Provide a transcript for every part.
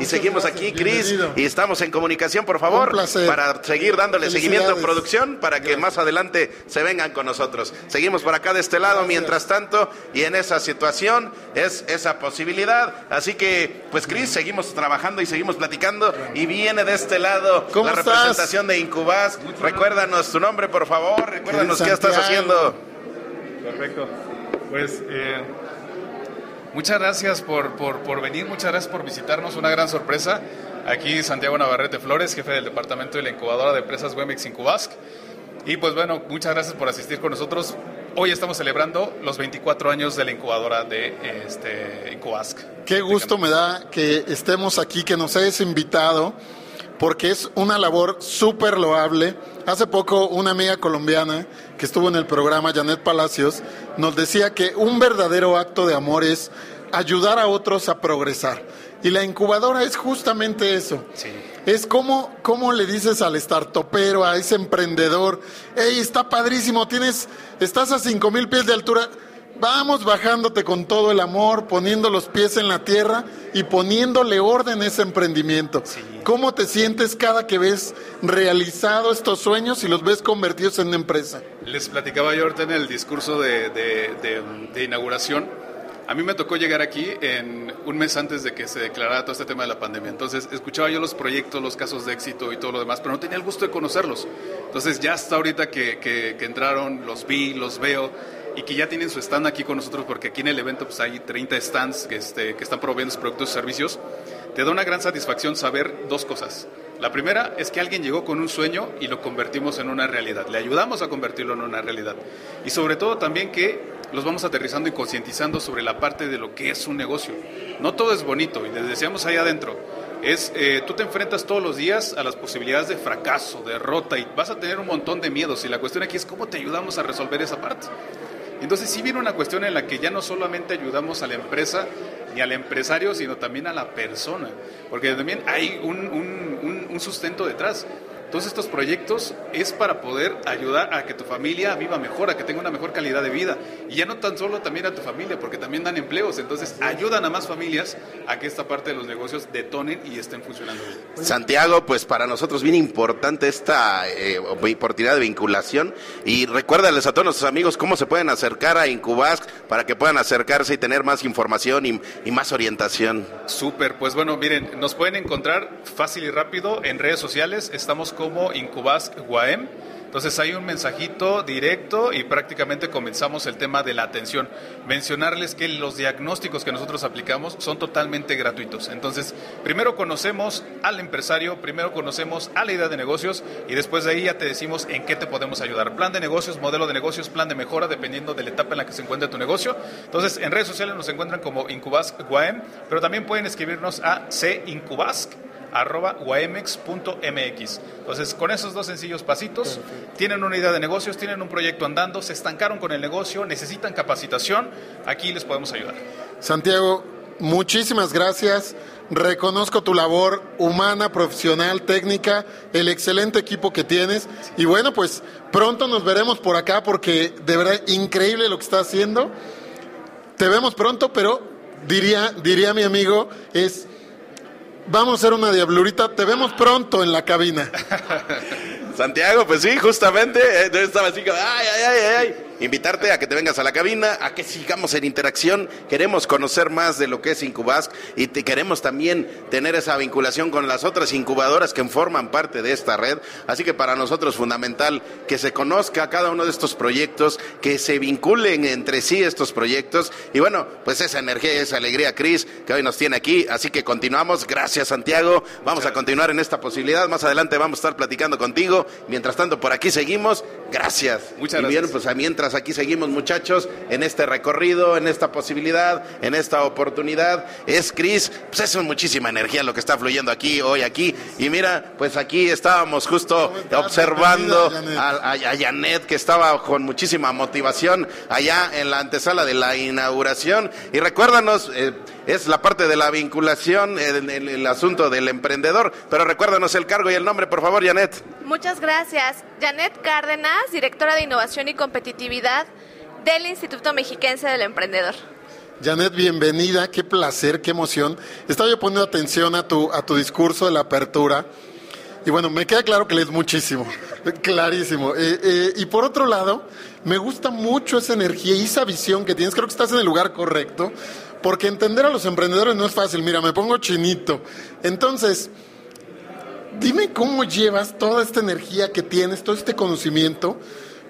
y seguimos aquí, Cris, y estamos en comunicación, por favor, para seguir dándole seguimiento a producción para que más adelante se vengan con nosotros. Seguimos por acá de este lado, mientras tanto, y en esa situación es esa posibilidad. Así que, pues, Cris, seguimos trabajando y seguimos platicando, y viene de este lado la representación de Incubas. Recuérdanos tu nombre, por favor, recuérdanos qué estás haciendo. Perfecto. Pues eh, muchas gracias por, por, venir, muchas gracias por visitarnos, una gran sorpresa. Aquí Santiago Navarrete Flores, jefe del departamento de la incubadora de empresas Wemex Incubasc. Y pues bueno, muchas gracias por asistir con nosotros. Hoy estamos celebrando los 24 años de la incubadora de este, Incubasc. Qué gusto me da que estemos aquí, que nos hayas invitado porque es una labor súper loable. Hace poco una amiga colombiana que estuvo en el programa, Janet Palacios, nos decía que un verdadero acto de amor es ayudar a otros a progresar. Y la incubadora es justamente eso. Es como, como le dices al startupero, a ese emprendedor, hey, está padrísimo, tienes, estás a cinco mil pies de altura, Vamos bajándote con todo el amor, poniendo los pies en la tierra y poniéndole orden a ese emprendimiento. ¿Cómo te sientes cada que ves realizado estos sueños y los ves convertidos en una empresa? Les platicaba yo ahorita en el discurso de, inauguración. A mí me tocó llegar aquí en un mes antes de que se declarara todo este tema de la pandemia. Entonces, escuchaba yo los proyectos, los casos de éxito y todo lo demás, pero no tenía el gusto de conocerlos. Entonces, ya hasta ahorita que, que entraron, los vi, los veo y que ya tienen su stand aquí con nosotros, porque aquí en el evento pues, hay 30 stands que, este, que están proveyendo sus productos y servicios, te da una gran satisfacción saber dos cosas. La primera es que alguien llegó con un sueño y lo convertimos en una realidad, le ayudamos a convertirlo en una realidad. Y sobre todo también que los vamos aterrizando y concientizando sobre la parte de lo que es un negocio. No todo es bonito y les decíamos ahí adentro, es eh, tú te enfrentas todos los días a las posibilidades de fracaso, derrota y vas a tener un montón de miedos y la cuestión aquí es cómo te ayudamos a resolver esa parte. Entonces sí viene una cuestión en la que ya no solamente ayudamos a la empresa ni al empresario, sino también a la persona, porque también hay un, un, un sustento detrás. Todos estos proyectos es para poder ayudar a que tu familia viva mejor, a que tenga una mejor calidad de vida. Y ya no tan solo también a tu familia, porque también dan empleos. Entonces ayudan a más familias a que esta parte de los negocios detonen y estén funcionando bien. Santiago, pues para nosotros bien importante esta eh, oportunidad de vinculación. Y recuérdales a todos nuestros amigos cómo se pueden acercar a Incubask para que puedan acercarse y tener más información y, y más orientación. Súper, pues bueno, miren, nos pueden encontrar fácil y rápido en redes sociales. Estamos como Incubas Guaem. Entonces hay un mensajito directo y prácticamente comenzamos el tema de la atención. Mencionarles que los diagnósticos que nosotros aplicamos son totalmente gratuitos. Entonces, primero conocemos al empresario, primero conocemos a la idea de negocios y después de ahí ya te decimos en qué te podemos ayudar. Plan de negocios, modelo de negocios, plan de mejora, dependiendo de la etapa en la que se encuentre tu negocio. Entonces, en redes sociales nos encuentran como Incubas Guaem, pero también pueden escribirnos a cincubasc arroba guaemex.mx. Entonces, con esos dos sencillos pasitos, tienen una idea de negocios, tienen un proyecto andando, se estancaron con el negocio, necesitan capacitación, aquí les podemos ayudar. Santiago, muchísimas gracias. Reconozco tu labor humana, profesional, técnica, el excelente equipo que tienes. Y bueno, pues pronto nos veremos por acá porque de verdad increíble lo que estás haciendo. Te vemos pronto, pero diría, diría mi amigo, es Vamos a hacer una diablurita. Te vemos pronto en la cabina. Santiago, pues sí, justamente. Eh, estaba así ay, ay, ay, ay invitarte a que te vengas a la cabina, a que sigamos en interacción. Queremos conocer más de lo que es Incubasc y te queremos también tener esa vinculación con las otras incubadoras que forman parte de esta red. Así que para nosotros es fundamental que se conozca cada uno de estos proyectos, que se vinculen entre sí estos proyectos. Y bueno, pues esa energía y esa alegría, Cris, que hoy nos tiene aquí. Así que continuamos. Gracias, Santiago. Vamos a continuar en esta posibilidad. Más adelante vamos a estar platicando contigo. Mientras tanto, por aquí seguimos. Gracias. Muchas gracias. Y bien, pues mientras aquí seguimos muchachos en este recorrido, en esta posibilidad, en esta oportunidad. Es Cris, pues es muchísima energía lo que está fluyendo aquí, hoy aquí. Y mira, pues aquí estábamos justo observando a, a, Janet que estaba con muchísima motivación allá en la antesala de la inauguración. Y recuérdanos, eh, es la parte de la vinculación, el, el, asunto del emprendedor. Pero recuérdanos el cargo y el nombre, por favor, Janet. Muchas gracias. Janet Cárdenas, directora de Innovación y Competitividad del Instituto Mexiquense del Emprendedor. Janet, bienvenida, qué placer, qué emoción. Estaba yo poniendo atención a tu, a tu discurso de la apertura. Y bueno, me queda claro que lees muchísimo, clarísimo. Eh, eh, y por otro lado, me gusta mucho esa energía y esa visión que tienes. Creo que estás en el lugar correcto, porque entender a los emprendedores no es fácil. Mira, me pongo chinito. Entonces, dime cómo llevas toda esta energía que tienes, todo este conocimiento,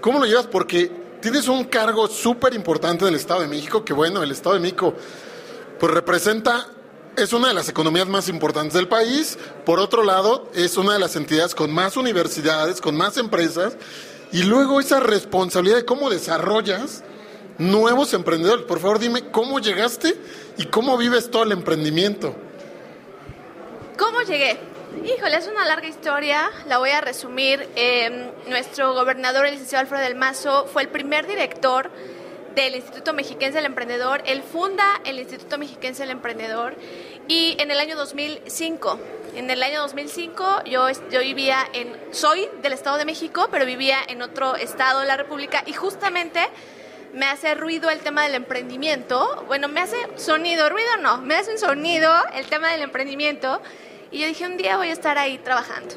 cómo lo llevas, porque tienes un cargo súper importante en el Estado de México, que bueno, el Estado de México pues representa es una de las economías más importantes del país. Por otro lado, es una de las entidades con más universidades, con más empresas. Y luego esa responsabilidad de cómo desarrollas nuevos emprendedores. Por favor, dime cómo llegaste y cómo vives todo el emprendimiento. ¿Cómo llegué? Híjole, es una larga historia, la voy a resumir. Eh, nuestro gobernador, el licenciado Alfredo del Mazo, fue el primer director del Instituto Mexiquense del Emprendedor. Él funda el Instituto Mexiquense del Emprendedor y en el año 2005, en el año 2005 yo, yo vivía en, soy del Estado de México, pero vivía en otro estado de la República y justamente me hace ruido el tema del emprendimiento. Bueno, me hace sonido, ruido no, me hace un sonido el tema del emprendimiento y yo dije un día voy a estar ahí trabajando.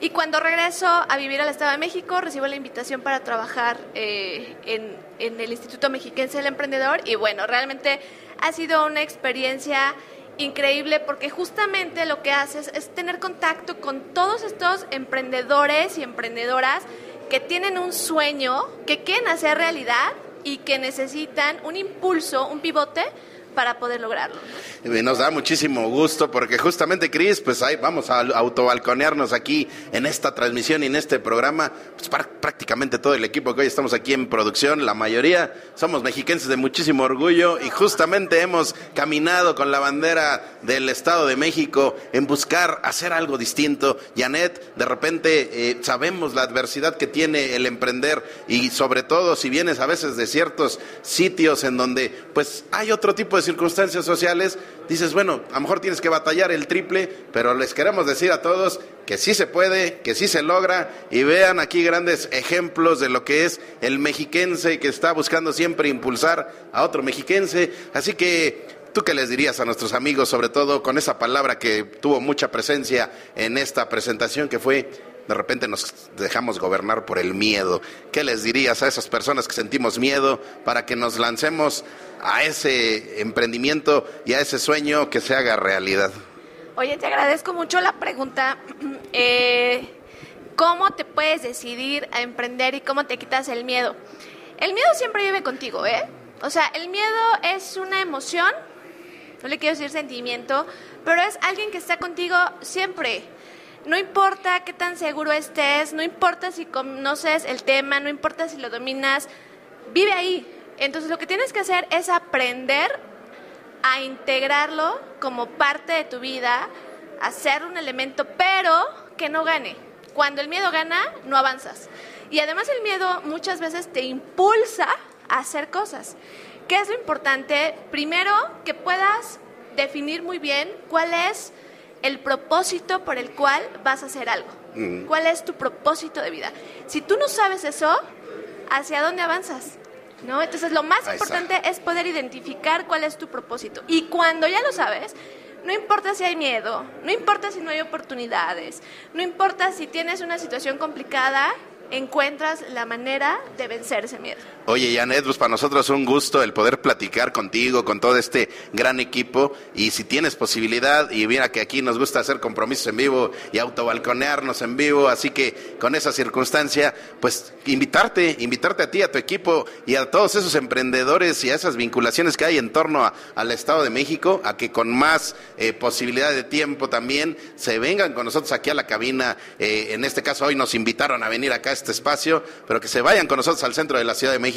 Y cuando regreso a vivir al Estado de México, recibo la invitación para trabajar eh, en, en, el Instituto Mexiquense del Emprendedor. Y bueno, realmente ha sido una experiencia increíble porque justamente lo que haces es tener contacto con todos estos emprendedores y emprendedoras que tienen un sueño, que quieren hacer realidad y que necesitan un impulso, un pivote para poder lograrlo. Nos da muchísimo gusto porque justamente, Cris, pues ahí vamos a autobalconearnos aquí en esta transmisión y en este programa. Pues prácticamente todo el equipo que hoy estamos aquí en producción, la mayoría somos mexiquenses de muchísimo orgullo y justamente hemos caminado con la bandera del Estado de México en buscar hacer algo distinto. Janet, de repente eh, sabemos la adversidad que tiene el emprender y sobre todo si vienes a veces de ciertos sitios en donde pues hay otro tipo de circunstancias sociales, dices, bueno, a lo mejor tienes que batallar el triple, pero les queremos decir a todos que sí se puede, que sí se logra, y vean aquí grandes ejemplos de lo que es el mexiquense que está buscando siempre impulsar a otro mexiquense. Así que ¿Tú qué les dirías a nuestros amigos, sobre todo con esa palabra que tuvo mucha presencia en esta presentación, que fue de repente nos dejamos gobernar por el miedo. ¿Qué les dirías a esas personas que sentimos miedo para que nos lancemos a ese emprendimiento y a ese sueño que se haga realidad? Oye, te agradezco mucho la pregunta. Eh, ¿Cómo te puedes decidir a emprender y cómo te quitas el miedo? El miedo siempre vive contigo, ¿eh? O sea, el miedo es una emoción, no le quiero decir sentimiento, pero es alguien que está contigo siempre. No importa qué tan seguro estés, no importa si conoces el tema, no importa si lo dominas, vive ahí. Entonces lo que tienes que hacer es aprender a integrarlo como parte de tu vida, hacer un elemento, pero que no gane. Cuando el miedo gana, no avanzas. Y además el miedo muchas veces te impulsa a hacer cosas. ¿Qué es lo importante? Primero, que puedas definir muy bien cuál es el propósito por el cual vas a hacer algo. Mm. ¿Cuál es tu propósito de vida? Si tú no sabes eso, ¿hacia dónde avanzas? ¿No? Entonces lo más importante es poder identificar cuál es tu propósito. Y cuando ya lo sabes, no importa si hay miedo, no importa si no hay oportunidades, no importa si tienes una situación complicada, encuentras la manera de vencer ese miedo. Oye, Janet, pues para nosotros es un gusto el poder platicar contigo, con todo este gran equipo. Y si tienes posibilidad, y mira que aquí nos gusta hacer compromisos en vivo y autobalconearnos en vivo, así que con esa circunstancia, pues invitarte, invitarte a ti, a tu equipo y a todos esos emprendedores y a esas vinculaciones que hay en torno al Estado de México, a que con más eh, posibilidad de tiempo también se vengan con nosotros aquí a la cabina. Eh, en este caso, hoy nos invitaron a venir acá a este espacio, pero que se vayan con nosotros al centro de la Ciudad de México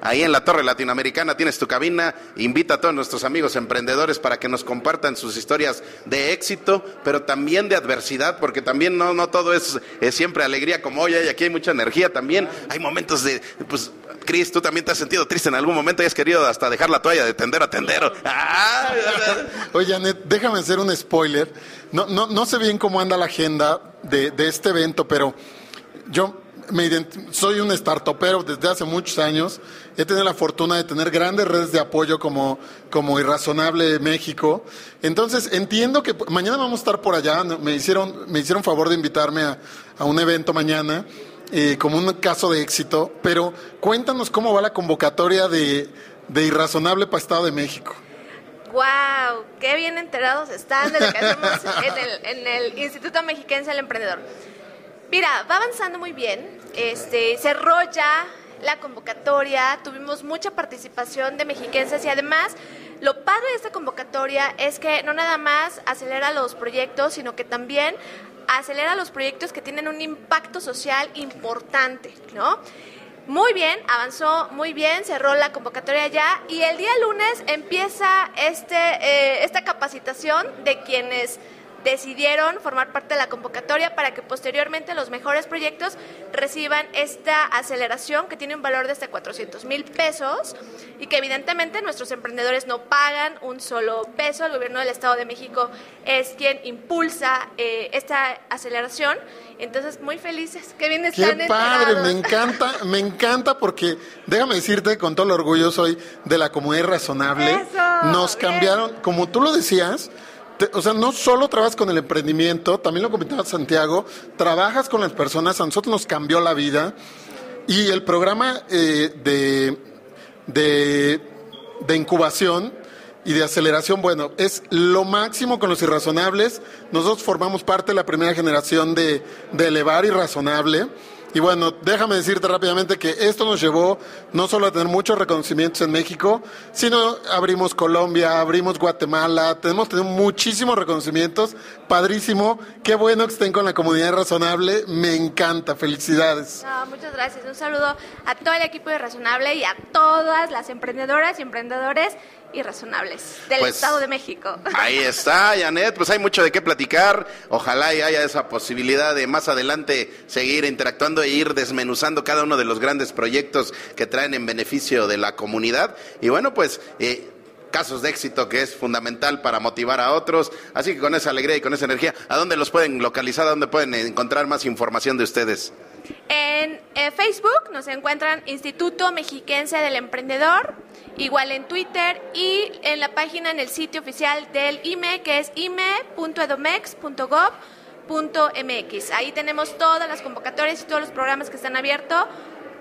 ahí en la Torre Latinoamericana tienes tu cabina, invita a todos nuestros amigos emprendedores para que nos compartan sus historias de éxito, pero también de adversidad, porque también no, no todo es, siempre alegría como hoy, y aquí hay mucha energía también, hay momentos de, pues, Cris, tú también te has sentido triste en algún momento y has querido hasta dejar la toalla de tender a tendero. Oye, Anet, déjame hacer un spoiler. No, no, no sé bien cómo anda la agenda de, de este evento, pero yo me soy un startupero desde hace muchos años. He tenido la fortuna de tener grandes redes de apoyo como, como Irrazonable México. Entonces, entiendo que mañana vamos a estar por allá. Me hicieron, me hicieron favor de invitarme a, a un evento mañana. eh, como un caso de éxito, pero cuéntanos cómo va la convocatoria de, de Irrazonable para Estado de México. ¡Wow! ¡Qué bien enterados están de lo que hacemos en el, en el Instituto Mexiquense del Emprendedor! Mira, va avanzando muy bien. Este, cerró ya la convocatoria, tuvimos mucha participación de mexiquenses y además lo padre de esta convocatoria es que no nada más acelera los proyectos, sino que también acelera los proyectos que tienen un impacto social importante, ¿no? Muy bien, avanzó muy bien, cerró la convocatoria ya y el día lunes empieza este, eh, esta capacitación de quienes decidieron formar parte de la convocatoria para que posteriormente los mejores proyectos reciban esta aceleración que tiene un valor de hasta 400 mil pesos y que evidentemente nuestros emprendedores no pagan un solo peso. El gobierno del Estado de México es quien impulsa eh, esta aceleración. Entonces, muy felices. Qué bien están Qué padre, enterados. me encanta, me encanta porque déjame decirte con todo el orgullo soy de la comunidad razonable. Eso, Nos bien. cambiaron, como tú lo decías, o sea, no solo trabajas con el emprendimiento, también lo comentaba Santiago, trabajas con las personas, a nosotros nos cambió la vida y el programa eh, de, de, de incubación y de aceleración, bueno, es lo máximo con los irrazonables. Nosotros formamos parte de la primera generación de, de elevar irrazonable. Y bueno, déjame decirte rápidamente que esto nos llevó no solo a tener muchos reconocimientos en México, sino abrimos Colombia, abrimos Guatemala, tenemos tenido muchísimos reconocimientos, padrísimo, qué bueno que estén con la comunidad razonable, me encanta, felicidades. Muchas gracias. Un saludo a todo el equipo de Razonable y a todas las emprendedoras y emprendedores irrazonables del Pues, Estado de México. Ahí está, Janet, pues hay mucho de qué platicar. Ojalá y haya esa posibilidad de más adelante seguir interactuando e ir desmenuzando cada uno de los grandes proyectos que traen en beneficio de la comunidad. Y bueno, pues... eh, casos de éxito que es fundamental para motivar a otros. Así que con esa alegría y con esa energía, ¿a dónde los pueden localizar? ¿A dónde pueden encontrar más información de ustedes? En eh, Facebook nos encuentran Instituto Mexiquense del Emprendedor, igual en Twitter y en la página en el sitio oficial del IME que es ime.edomex.gov.mx. Ahí tenemos todas las convocatorias y todos los programas que están abiertos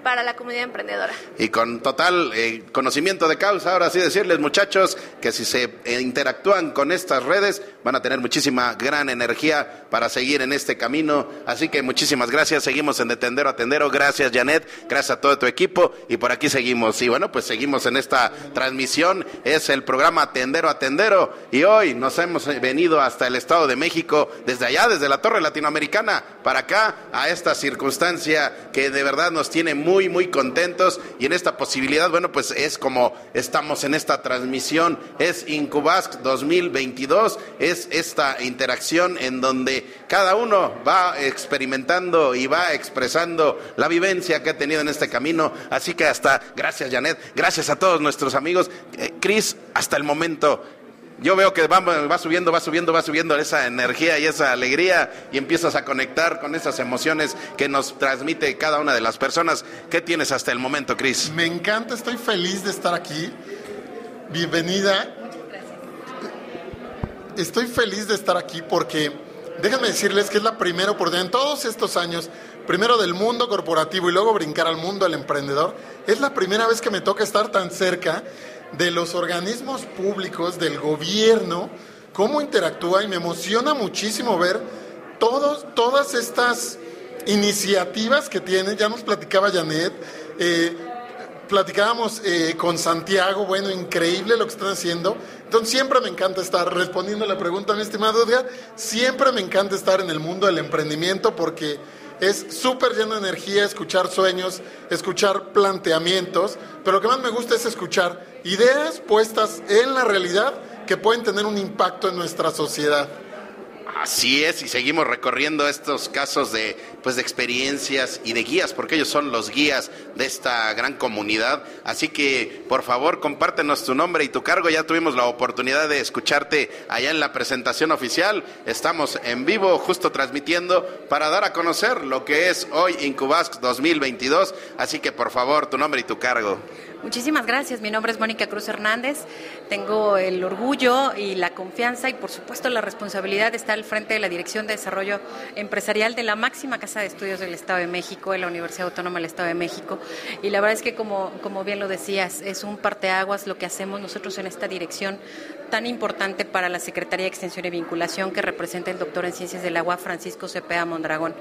para la comunidad emprendedora. Y con total eh, conocimiento de causa, ahora sí decirles muchachos que si se eh, interactúan con estas redes van a tener muchísima gran energía para seguir en este camino. Así que muchísimas gracias, seguimos en De Tendero a Tendero, gracias Janet, gracias a todo tu equipo y por aquí seguimos. Y bueno, pues seguimos en esta transmisión, es el programa Tendero a Tendero y hoy nos hemos venido hasta el Estado de México, desde allá, desde la Torre Latinoamericana, para acá, a esta circunstancia que de verdad nos tiene muy, muy contentos. Y en esta posibilidad, bueno, pues es como estamos en esta transmisión, es Incubask 2022, es esta interacción en donde cada uno va experimentando y va expresando la vivencia que ha tenido en este camino, así que hasta, gracias Janet, gracias a todos nuestros amigos, Eh, Chris, hasta el momento, yo veo que va, va subiendo, va subiendo, va subiendo esa energía y esa alegría y empiezas a conectar con esas emociones que nos transmite cada una de las personas. ¿Qué tienes hasta el momento, Cris? Me encanta, estoy feliz de estar aquí. Bienvenida. Estoy feliz de estar aquí porque déjenme decirles que es la primera oportunidad en todos estos años, primero del mundo corporativo y luego brincar al mundo del emprendedor, es la primera vez que me toca estar tan cerca de los organismos públicos, del gobierno, cómo interactúa y me emociona muchísimo ver todas estas iniciativas que tienen. Ya nos platicaba Janet. eh, platicábamos eh, con Santiago, bueno, increíble lo que están haciendo. Entonces siempre me encanta estar respondiendo a la pregunta, mi estimado Edgar, siempre me encanta estar en el mundo del emprendimiento porque es súper lleno de energía escuchar sueños, escuchar planteamientos, pero lo que más me gusta es escuchar ideas puestas en la realidad que pueden tener un impacto en nuestra sociedad. Así es, y seguimos recorriendo estos casos de, pues, de experiencias y de guías, porque ellos son los guías de esta gran comunidad. Así que, por favor, compártenos tu nombre y tu cargo. Ya tuvimos la oportunidad de escucharte allá en la presentación oficial. Estamos en vivo, justo transmitiendo para dar a conocer lo que es hoy Incubask 2022. Así que, por favor, tu nombre y tu cargo. Muchísimas gracias. Mi nombre es Mónica Cruz Hernández. Tengo el orgullo y la confianza y, por supuesto, la responsabilidad de estar al frente de la Dirección de Desarrollo Empresarial de la máxima Casa de Estudios del Estado de México, en la Universidad Autónoma del Estado de México. Y la verdad es que, como, como bien lo decías, es un parteaguas lo que hacemos nosotros en esta dirección tan importante para la Secretaría de Extensión y Vinculación que representa el doctor en Ciencias del Agua, Francisco Cepeda Mondragón.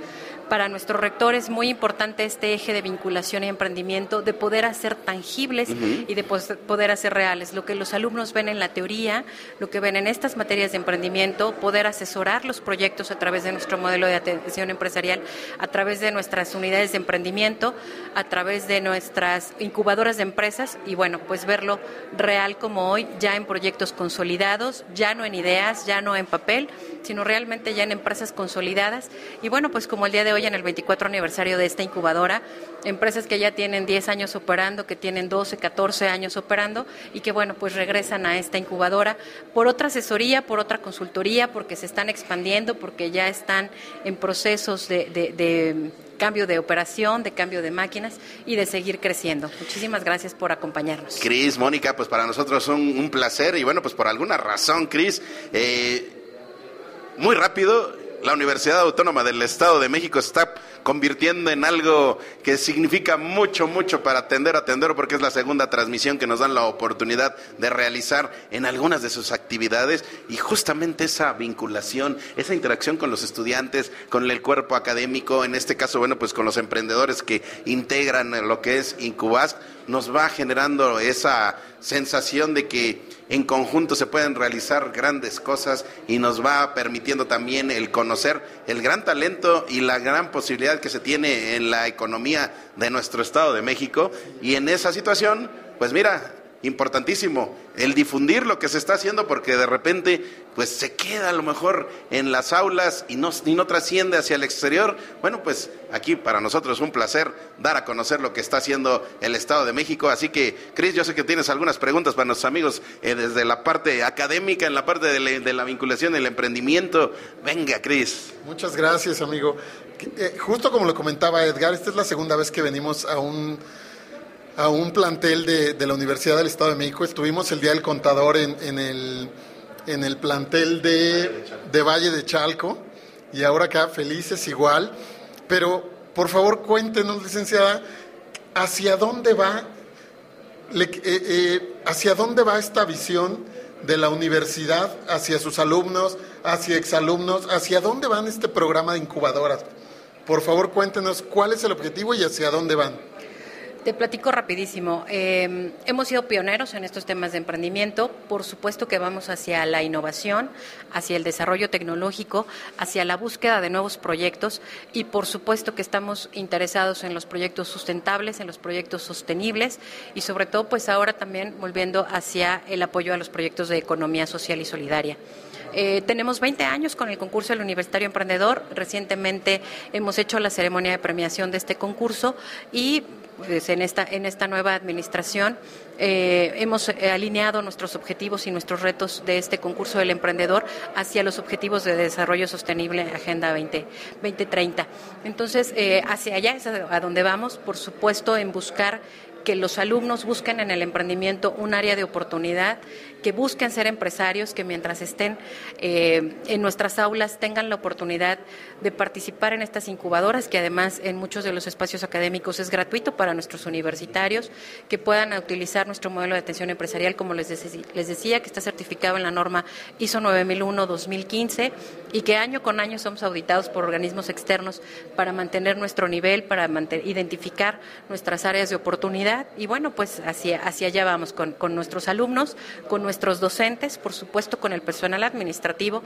Para nuestro rector es muy importante este eje de vinculación y emprendimiento, de poder hacer tangibles y de poder hacer reales. Lo que los alumnos ven en la teoría, lo que ven en estas materias de emprendimiento, poder asesorar los proyectos a través de nuestro modelo de atención empresarial, a través de nuestras unidades de emprendimiento, a través de nuestras incubadoras de empresas y bueno, pues verlo real como hoy, ya en proyectos consolidados, ya no en ideas, ya no en papel, sino realmente ya en empresas consolidadas. Y bueno, pues como el día de hoy en el 24 aniversario de esta incubadora, empresas que ya tienen 10 años operando, que tienen 12, 14 años operando y que bueno, pues regresan a esta incubadora por otra asesoría, por otra consultoría, porque se están expandiendo, porque ya están en procesos de, de cambio de operación, de cambio de máquinas y de seguir creciendo. Muchísimas gracias por acompañarnos. Cris, Mónica, pues para nosotros un, un, placer y bueno, pues por alguna razón, Cris, eh, muy rápido, la Universidad Autónoma del Estado de México está convirtiendo en algo que significa mucho, mucho para atender, atender, porque es la segunda transmisión que nos dan la oportunidad de realizar en algunas de sus actividades. Y justamente esa vinculación, esa interacción con los estudiantes, con el cuerpo académico, en este caso, bueno, pues con los emprendedores que integran lo que es Incubas, nos va generando esa sensación de que en conjunto se pueden realizar grandes cosas y nos va permitiendo también el conocer el gran talento y la gran posibilidad que se tiene en la economía de nuestro Estado de México. Y en esa situación, pues mira, importantísimo el difundir lo que se está haciendo porque de repente pues se queda a lo mejor en las aulas y no, y no trasciende hacia el exterior. Bueno, pues aquí para nosotros es un placer dar a conocer lo que está haciendo el Estado de México. Así que, Cris, yo sé que tienes algunas preguntas para nuestros amigos eh, desde la parte académica, en la parte de, la, de la vinculación, el emprendimiento. Venga, Cris. Muchas gracias, amigo. Eh, justo como lo comentaba Edgar, esta es la segunda vez que venimos a un a un plantel de, de, la Universidad del Estado de México. Estuvimos el Día del Contador en, en, el, en el plantel de, de, Valle de Chalco y ahora acá felices igual. Pero por favor cuéntenos, licenciada, ¿hacia dónde va, le, eh, eh, hacia dónde va esta visión de la universidad hacia sus alumnos, hacia exalumnos? ¿Hacia dónde van este programa de incubadoras? Por favor cuéntenos cuál es el objetivo y hacia dónde van. Te platico rapidísimo. Eh, hemos sido pioneros en estos temas de emprendimiento. Por supuesto que vamos hacia la innovación, hacia el desarrollo tecnológico, hacia la búsqueda de nuevos proyectos y por supuesto que estamos interesados en los proyectos sustentables, en los proyectos sostenibles y sobre todo pues ahora también volviendo hacia el apoyo a los proyectos de economía social y solidaria. Eh, tenemos 20 años con el concurso del Universitario Emprendedor. Recientemente hemos hecho la ceremonia de premiación de este concurso y pues, en, esta, en esta nueva administración eh, hemos eh, alineado nuestros objetivos y nuestros retos de este concurso del emprendedor hacia los objetivos de desarrollo sostenible Agenda 20, 2030. Entonces, hacia allá es a donde vamos, por supuesto, en buscar que los alumnos busquen en el emprendimiento un área de oportunidad, que busquen ser empresarios, que mientras estén eh, en nuestras aulas tengan la oportunidad de participar en estas incubadoras, que además en muchos de los espacios académicos es gratuito para nuestros universitarios, que puedan utilizar nuestro modelo de atención empresarial, como les, les decía, que está certificado en la norma ISO 9001-2015 y que año con año somos auditados por organismos externos para mantener nuestro nivel, para identificar nuestras áreas de oportunidad y bueno, pues hacia, hacia allá vamos con, con nuestros alumnos, con nuestros docentes, por supuesto con el personal administrativo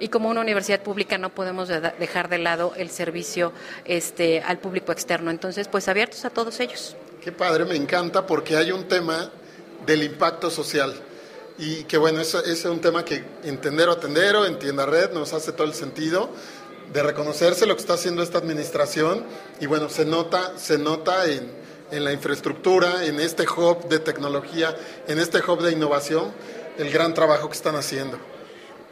y como una universidad pública no podemos dejar de lado el servicio este, al público externo. Entonces, pues abiertos a todos ellos. Qué padre, me encanta porque hay un tema del impacto social. y que bueno, ese es un tema que entender o atender o en tienda red nos hace todo el sentido de reconocerse lo que está haciendo esta administración y bueno, se nota, se nota en, en la infraestructura, en este hub de tecnología, en este hub de innovación, el gran trabajo que están haciendo.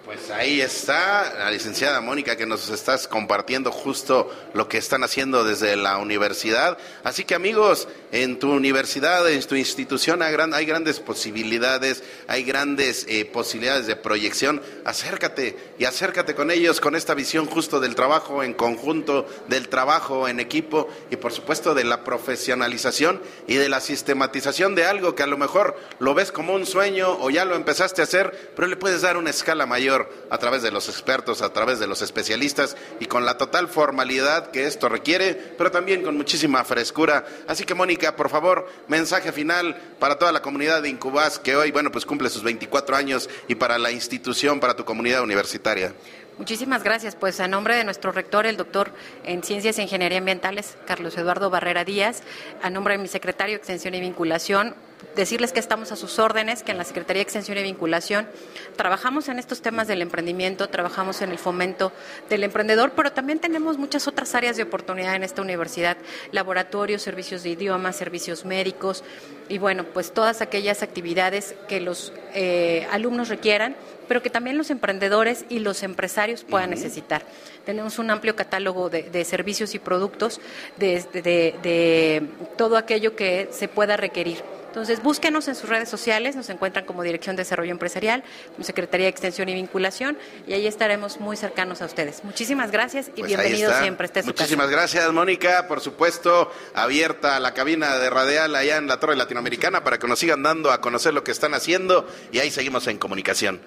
Pues ahí está la licenciada Mónica que nos estás compartiendo justo lo que están haciendo desde la universidad. Así que amigos, en tu universidad, en tu institución hay, grandes posibilidades, hay grandes eh, posibilidades de proyección. Acércate y acércate con ellos con esta visión justo del trabajo en conjunto, del trabajo en equipo y por supuesto de la profesionalización y de la sistematización de algo que a lo mejor lo ves como un sueño o ya lo empezaste a hacer, pero le puedes dar una escala mayor a través de los expertos, a través de los especialistas y con la total formalidad que esto requiere, pero también con muchísima frescura. Así que Mónica, por favor, mensaje final para toda la comunidad de Incubas que hoy, bueno, pues cumple sus 24 años y para la institución, para tu comunidad universitaria. Muchísimas gracias. Pues a nombre de nuestro rector, el doctor en Ciencias e Ingeniería Ambientales, Carlos Eduardo Barrera Díaz, a nombre de mi secretario de Extensión y Vinculación, decirles que estamos a sus órdenes, que en la Secretaría de Extensión y Vinculación trabajamos en estos temas del emprendimiento, trabajamos en el fomento del emprendedor, pero también tenemos muchas otras áreas de oportunidad en esta universidad, laboratorios, servicios de idiomas, servicios médicos y bueno, pues todas aquellas actividades que los eh, alumnos requieran, pero que también los emprendedores y los empresarios puedan necesitar. Tenemos un amplio catálogo de, servicios y productos de todo aquello que se pueda requerir. Entonces, búsquenos en sus redes sociales, nos encuentran como Dirección de Desarrollo Empresarial, como Secretaría de Extensión y Vinculación, y ahí estaremos muy cercanos a ustedes. Muchísimas gracias y pues bienvenidos siempre. Este Muchísimas gracias, Mónica. Por supuesto, abierta la cabina de Radial allá en la Torre Latinoamericana para que nos sigan dando a conocer lo que están haciendo y ahí seguimos en comunicación.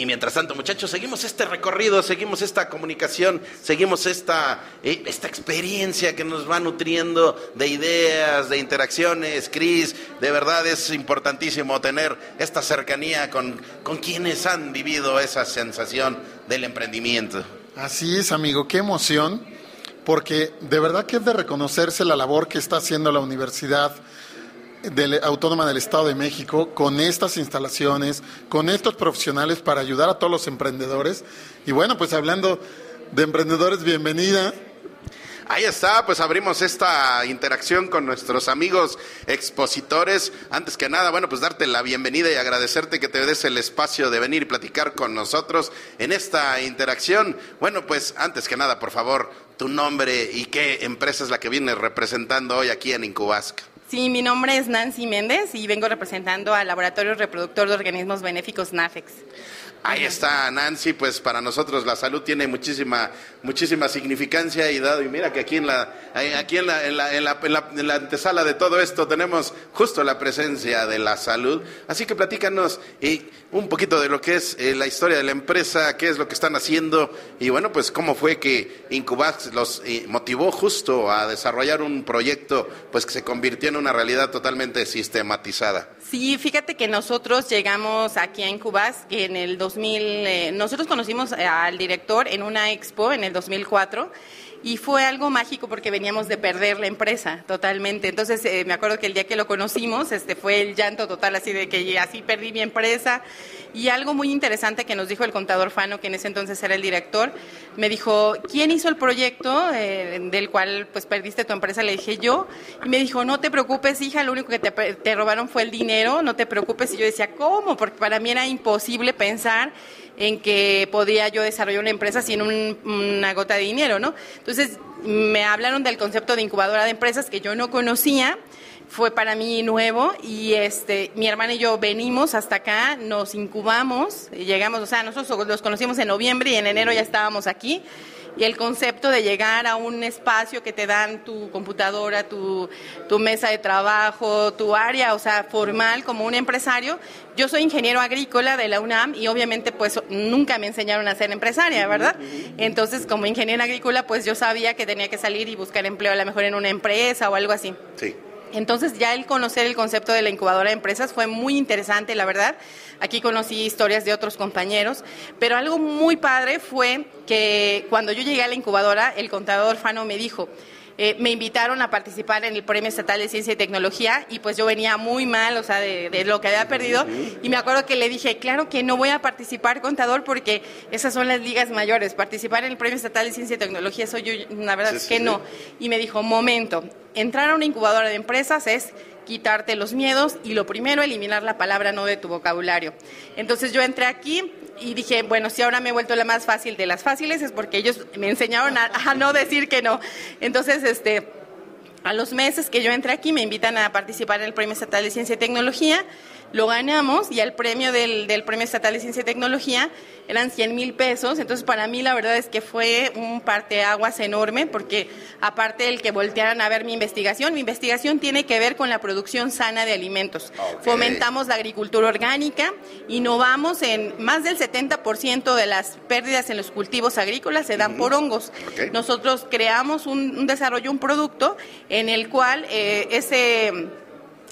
Y mientras tanto, muchachos, seguimos este recorrido, seguimos esta comunicación, seguimos esta, eh, esta experiencia que nos va nutriendo de ideas, de interacciones. Cris, de verdad es importantísimo tener esta cercanía con, con quienes han vivido esa sensación del emprendimiento. Así es, amigo, qué emoción, porque de verdad que es de reconocerse la labor que está haciendo la universidad Autónoma del Estado de México con estas instalaciones, con estos profesionales para ayudar a todos los emprendedores. Y bueno, pues hablando de emprendedores, bienvenida. Ahí está, pues abrimos esta interacción con nuestros amigos expositores. Antes que nada, bueno, pues darte la bienvenida y agradecerte que te des el espacio de venir y platicar con nosotros en esta interacción. Bueno, pues antes que nada, por favor, tu nombre y qué empresa es la que vienes representando hoy aquí en Incubasca. Sí, mi nombre es Nancy Méndez y vengo representando al Laboratorio Reproductor de Organismos Benéficos NAFEX. Ahí está Nancy, pues para nosotros la salud tiene muchísima muchísima significancia y dado y mira que aquí en la aquí en la, en la, en la, en la, antesala de todo esto tenemos justo la presencia de la salud, así que platícanos y un poquito de lo que es eh, la historia de la empresa, qué es lo que están haciendo y bueno, pues cómo fue que Incubax los eh, motivó justo a desarrollar un proyecto pues que se convirtió en una realidad totalmente sistematizada. Sí, fíjate que nosotros llegamos aquí a Incubas en el 2000, eh, nosotros conocimos al director en una expo en el 2004 y fue algo mágico porque veníamos de perder la empresa totalmente. Entonces eh, me acuerdo que el día que lo conocimos este fue el llanto total así de que así perdí mi empresa. Y algo muy interesante que nos dijo el contador Fano que en ese entonces era el director me dijo quién hizo el proyecto eh, del cual pues perdiste tu empresa le dije yo y me dijo no te preocupes hija lo único que te, te robaron fue el dinero no te preocupes y yo decía cómo porque para mí era imposible pensar en que podía yo desarrollar una empresa sin una gota de dinero, ¿no? Entonces me hablaron del concepto de incubadora de empresas que yo no conocía, fue para mí nuevo y este mi hermana y yo venimos hasta acá, nos incubamos, llegamos, o sea, nosotros los conocimos en noviembre y en enero ya estábamos aquí y el concepto de llegar a un espacio que te dan tu computadora, tu, mesa de trabajo, tu área, o sea, formal como un empresario. Yo soy ingeniero agrícola de la UNAM y obviamente pues nunca me enseñaron a ser empresaria, ¿verdad? Entonces como ingeniero agrícola pues yo sabía que tenía que salir y buscar empleo a lo mejor en una empresa o algo así. Sí. Entonces ya el conocer el concepto de la incubadora de empresas fue muy interesante, la verdad. Aquí conocí historias de otros compañeros, pero algo muy padre fue que cuando yo llegué a la incubadora, el contador Fano me dijo, eh, me invitaron a participar en el Premio Estatal de Ciencia y Tecnología y pues yo venía muy mal, o sea, de, de lo que había perdido. Y me acuerdo que le dije, claro que no voy a participar contador porque esas son las ligas mayores. Participar en el Premio Estatal de Ciencia y Tecnología, soy yo, la verdad Sí, es que sí. no. Y me dijo, momento, entrar a una incubadora de empresas es quitarte los miedos y lo primero, eliminar la palabra no de tu vocabulario. Entonces yo entré aquí y dije, bueno, si ahora me he vuelto la más fácil de las fáciles es porque ellos me enseñaron a, a no decir que no. Entonces, este, a los meses que yo entré aquí me invitan a participar en el Premio Estatal de Ciencia y Tecnología. Lo ganamos y el premio del, del Premio Estatal de Ciencia y Tecnología eran 100 mil pesos. Entonces, para mí la verdad es que fue un parteaguas enorme porque aparte del que voltearan a ver mi investigación, mi investigación tiene que ver con la producción sana de alimentos. Fomentamos la agricultura orgánica, innovamos en más del 70% de las pérdidas en los cultivos agrícolas se dan por hongos. Nosotros creamos un, un desarrollo, un producto en el cual eh, ese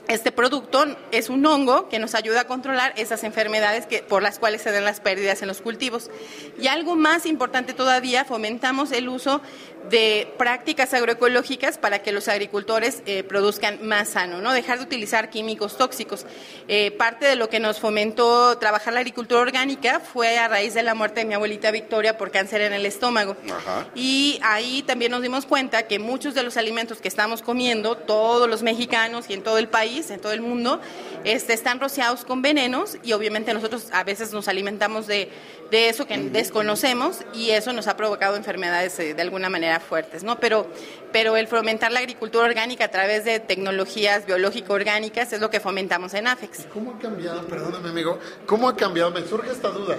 este producto es un hongo que nos ayuda a controlar esas enfermedades que, por las cuales se dan las pérdidas en los cultivos. Y algo más importante todavía, fomentamos el uso de prácticas agroecológicas para que los agricultores eh, produzcan más sano, ¿no? Dejar de utilizar químicos tóxicos. Eh, parte de lo que nos fomentó trabajar la agricultura orgánica fue a raíz de la muerte de mi abuelita Victoria por cáncer en el estómago. Ajá. Y ahí también nos dimos cuenta que muchos de los alimentos que estamos comiendo, todos los mexicanos y en todo el país, en todo el mundo, este, están rociados con venenos y obviamente nosotros a veces nos alimentamos de, de eso que desconocemos y eso nos ha provocado enfermedades eh, de alguna manera fuertes, ¿no? Pero, pero el fomentar la agricultura orgánica a través de tecnologías biológico-orgánicas es lo que fomentamos en AFEX. ¿Cómo ha cambiado, perdóname amigo, cómo ha cambiado? Me surge esta duda.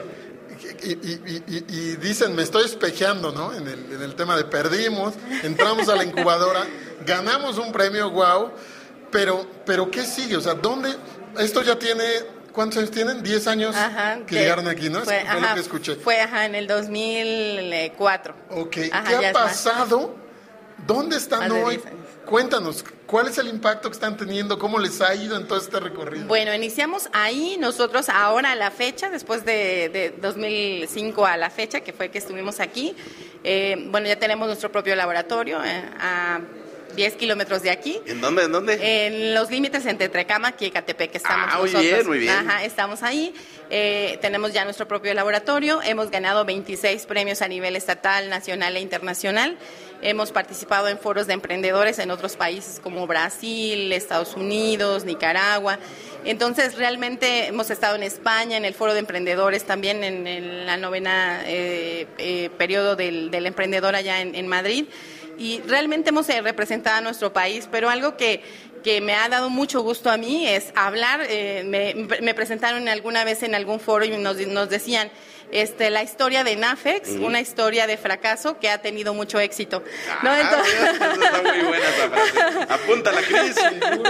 Y, y- y- y- y dicen, me estoy espejeando, ¿no? En el, en el tema de perdimos, entramos a la incubadora, ganamos un premio, wow, pero, pero ¿qué sigue? O sea, ¿dónde? Esto ya tiene, ¿cuántos años tienen? ¿10 años Ajá, que de- llegaron aquí, no? Fue, Fue ajá, lo que escuché. Fue ajá, en el 2004. Ok, Ajá, ¿qué ha más. pasado? ¿Dónde están Más hoy? 10 años. Cuéntanos, ¿cuál es el impacto que están teniendo? ¿Cómo les ha ido en todo este recorrido? Bueno, iniciamos ahí nosotros ahora a la fecha, después de, de 2005 a la fecha, que fue que estuvimos aquí. eh, bueno, ya tenemos nuestro propio laboratorio eh, a 10 kilómetros de aquí. ¿En dónde? ¿En dónde? En los límites entre Trecámac y Ecatepec estamos Ah, muy bien, muy bien. Ajá, estamos ahí. Eh, tenemos ya nuestro propio laboratorio. Hemos ganado 26 premios a nivel estatal, nacional e internacional. Hemos participado en foros de emprendedores en otros países como Brasil, Estados Unidos, Nicaragua. Entonces, realmente hemos estado en España, en el foro de emprendedores, también en, en la novena eh, eh, periodo del, del emprendedor allá en, en Madrid y realmente hemos eh, representado a nuestro país, pero algo que, que me ha dado mucho gusto a mí es hablar, eh, me, me presentaron alguna vez en algún foro y nos, nos decían, este, la historia de Nafex, una historia de fracaso que ha tenido mucho éxito. ¿no? Ah, Entonces- mira, eso está muy buena esa frase. Apúntala, Cris.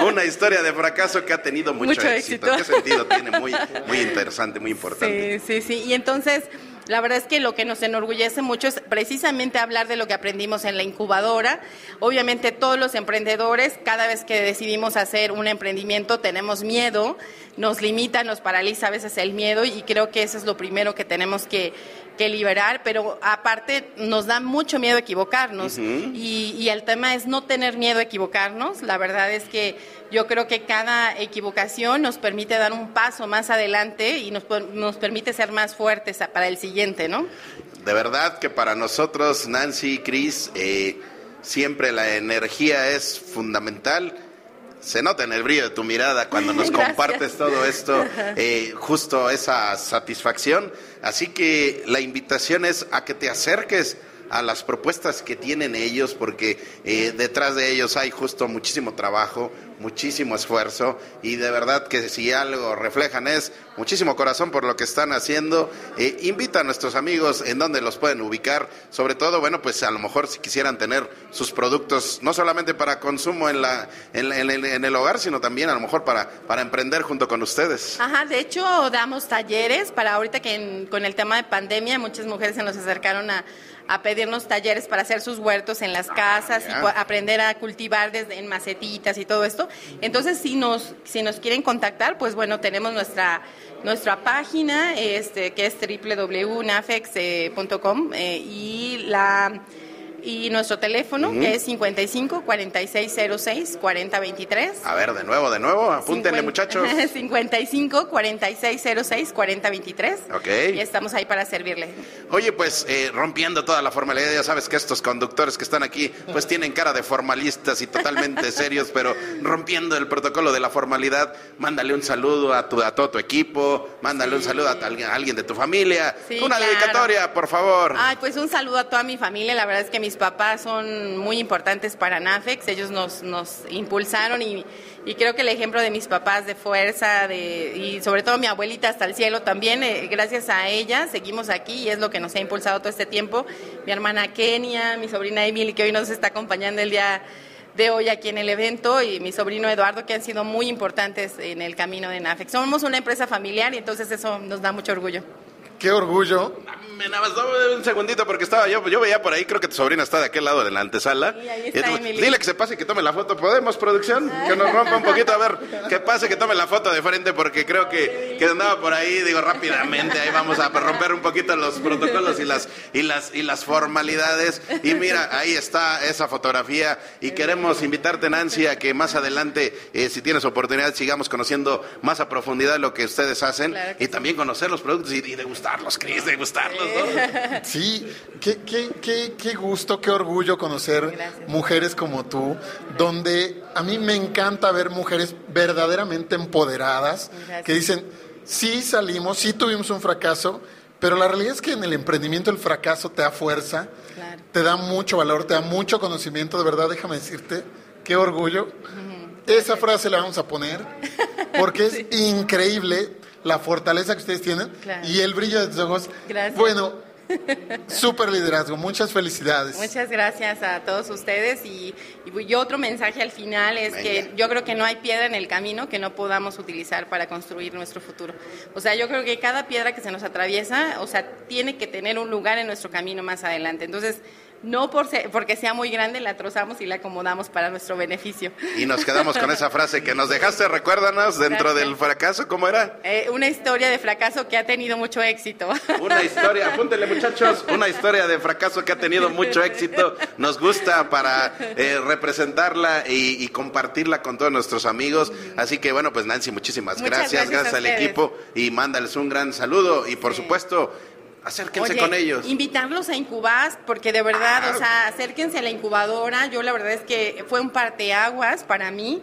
Una historia de fracaso que ha tenido mucho, Mucho éxito. éxito. ¿Qué sentido tiene? Muy, muy interesante, muy importante. Sí, sí, sí. Y entonces, la verdad es que lo que nos enorgullece mucho es precisamente hablar de lo que aprendimos en la incubadora. Obviamente todos los emprendedores, cada vez que decidimos hacer un emprendimiento, tenemos miedo, nos limita, nos paraliza a veces el miedo y creo que eso es lo primero que tenemos que, que liberar, pero aparte nos da mucho miedo equivocarnos y, y el tema es no tener miedo a equivocarnos. La verdad es que yo creo que cada equivocación nos permite dar un paso más adelante y nos, nos permite ser más fuertes para el siguiente, ¿no? De verdad que para nosotros, Nancy, Cris, eh, siempre la energía es fundamental. Se nota en el brillo de tu mirada cuando nos Gracias. compartes todo esto, eh, justo esa satisfacción. Así que la invitación es a que te acerques a las propuestas que tienen ellos, porque eh, detrás de ellos hay justo muchísimo trabajo, muchísimo esfuerzo, y de verdad que si algo reflejan es muchísimo corazón por lo que están haciendo. Eh, invita a nuestros amigos en donde los pueden ubicar, sobre todo, bueno, pues a lo mejor si quisieran tener sus productos, no solamente para consumo en, la, en, en el, en el hogar, sino también a lo mejor para, para emprender junto con ustedes. Ajá, de hecho damos talleres para ahorita que en- con el tema de pandemia muchas mujeres se nos acercaron a, a pedirnos talleres para hacer sus huertos en las casas y aprender a cultivar desde en macetitas y todo esto. Entonces, si nos si nos quieren contactar, pues bueno, tenemos nuestra nuestra página este que es www.nafex.com eh, y la Y nuestro teléfono que es 55 4606 4023. A ver, de nuevo, de nuevo, apúntenle muchachos. 55 4606 4023. Ok. Y estamos ahí para servirle. Oye, pues eh, rompiendo toda la formalidad, ya sabes que estos conductores que están aquí, pues tienen cara de formalistas y totalmente serios, pero rompiendo el protocolo de la formalidad, mándale un saludo a, tu, a todo tu equipo, mándale un saludo a, alguien de tu familia. Sí, Una claro. dedicatoria, por favor. Ay, pues un saludo a toda mi familia. La verdad es que mis papás son muy importantes para NAFEX. Ellos nos, nos impulsaron y, y creo que el ejemplo de mis papás de fuerza de, y sobre todo mi abuelita hasta el cielo también, eh, gracias a ella seguimos aquí y es lo que nos ha impulsado todo este tiempo. Mi hermana Kenia, mi sobrina Emily, que hoy nos está acompañando el día de hoy aquí en el evento y mi sobrino Eduardo que han sido muy importantes en el camino de NAFEX. Somos una empresa familiar y entonces eso nos da mucho orgullo. Qué orgullo. Me nada más, dame un segundito porque estaba yo, yo veía por ahí, creo que tu sobrina está de aquel lado de la antesala. Sí, ahí Y está tú, Emily. dile que se pase y que tome la foto. ¿Podemos, producción? Que nos rompa un poquito, a ver, que pase, que tome la foto de frente porque creo que, que andaba por ahí, digo, rápidamente, ahí vamos a romper un poquito los protocolos y las, y las, y las formalidades. Y mira, ahí está esa fotografía y queremos invitarte, Nancy, a que más adelante, eh, si tienes oportunidad, sigamos conociendo más a profundidad lo que ustedes hacen Claro que y también conocer los productos y, y degustarlos, Cris, degustarlos, Sí, qué, qué, qué, qué gusto, qué orgullo conocer Gracias. mujeres como tú, donde a mí me encanta ver mujeres verdaderamente empoderadas, Gracias. que dicen, sí salimos, sí tuvimos un fracaso, pero la realidad es que en el emprendimiento el fracaso te da fuerza, Claro. te da mucho valor, te da mucho conocimiento, de verdad, déjame decirte, qué orgullo. Esa frase la vamos a poner, porque es increíble la fortaleza que ustedes tienen Claro. y el brillo de tus ojos. Gracias. Bueno, súper liderazgo, muchas felicidades. Muchas gracias a todos ustedes y, otro mensaje al final es que yo creo que no hay piedra en el camino que no podamos utilizar para construir nuestro futuro. O sea, yo creo que cada piedra que se nos atraviesa, o sea, tiene que tener un lugar en nuestro camino más adelante. Entonces, no por se- porque sea muy grande la trozamos y la acomodamos para nuestro beneficio. Y nos quedamos con esa frase que nos dejaste, recuérdanos, dentro Gracias. del fracaso, ¿cómo era? Eh, una historia de fracaso que ha tenido mucho éxito. Una historia, apúntenle muchachos, una historia de fracaso que ha tenido mucho éxito. Nos gusta para eh, representarla y, y compartirla con todos nuestros amigos. Así que bueno, pues Nancy, muchísimas gracias, gracias al equipo y mándales un gran saludo y por Sí. supuesto, acérquense Oye, con ellos. Invitarlos a Incubas, porque de verdad, o sea, acérquense a la incubadora. Yo la verdad es que fue un parteaguas para mí.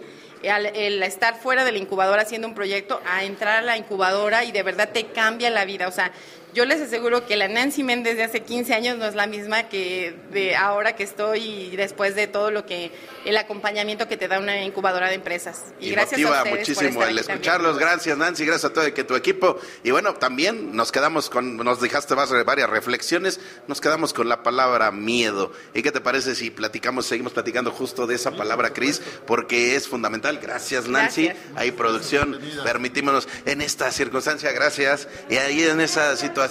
al- El, estar fuera de la incubadora haciendo un proyecto, a entrar a la incubadora y de verdad te cambia la vida. O sea, yo les aseguro que la Nancy Méndez de hace 15 años no es la misma que de ahora que estoy y después de todo lo que, el acompañamiento que te da una incubadora de empresas. Y, Y gracias motiva a ustedes por muchísimo estar el también. escucharlos. Gracias, Nancy. Gracias a todo el que tu equipo. Y bueno, también nos quedamos con, nos dejaste vas- varias reflexiones. Nos quedamos con la palabra miedo. ¿Y qué te parece si platicamos, seguimos platicando justo de esa palabra, Cris? Porque es fundamental. Gracias, Nancy. Gracias. Ahí, producción, permitímonos en esta circunstancia, gracias. Y ahí en esa situación,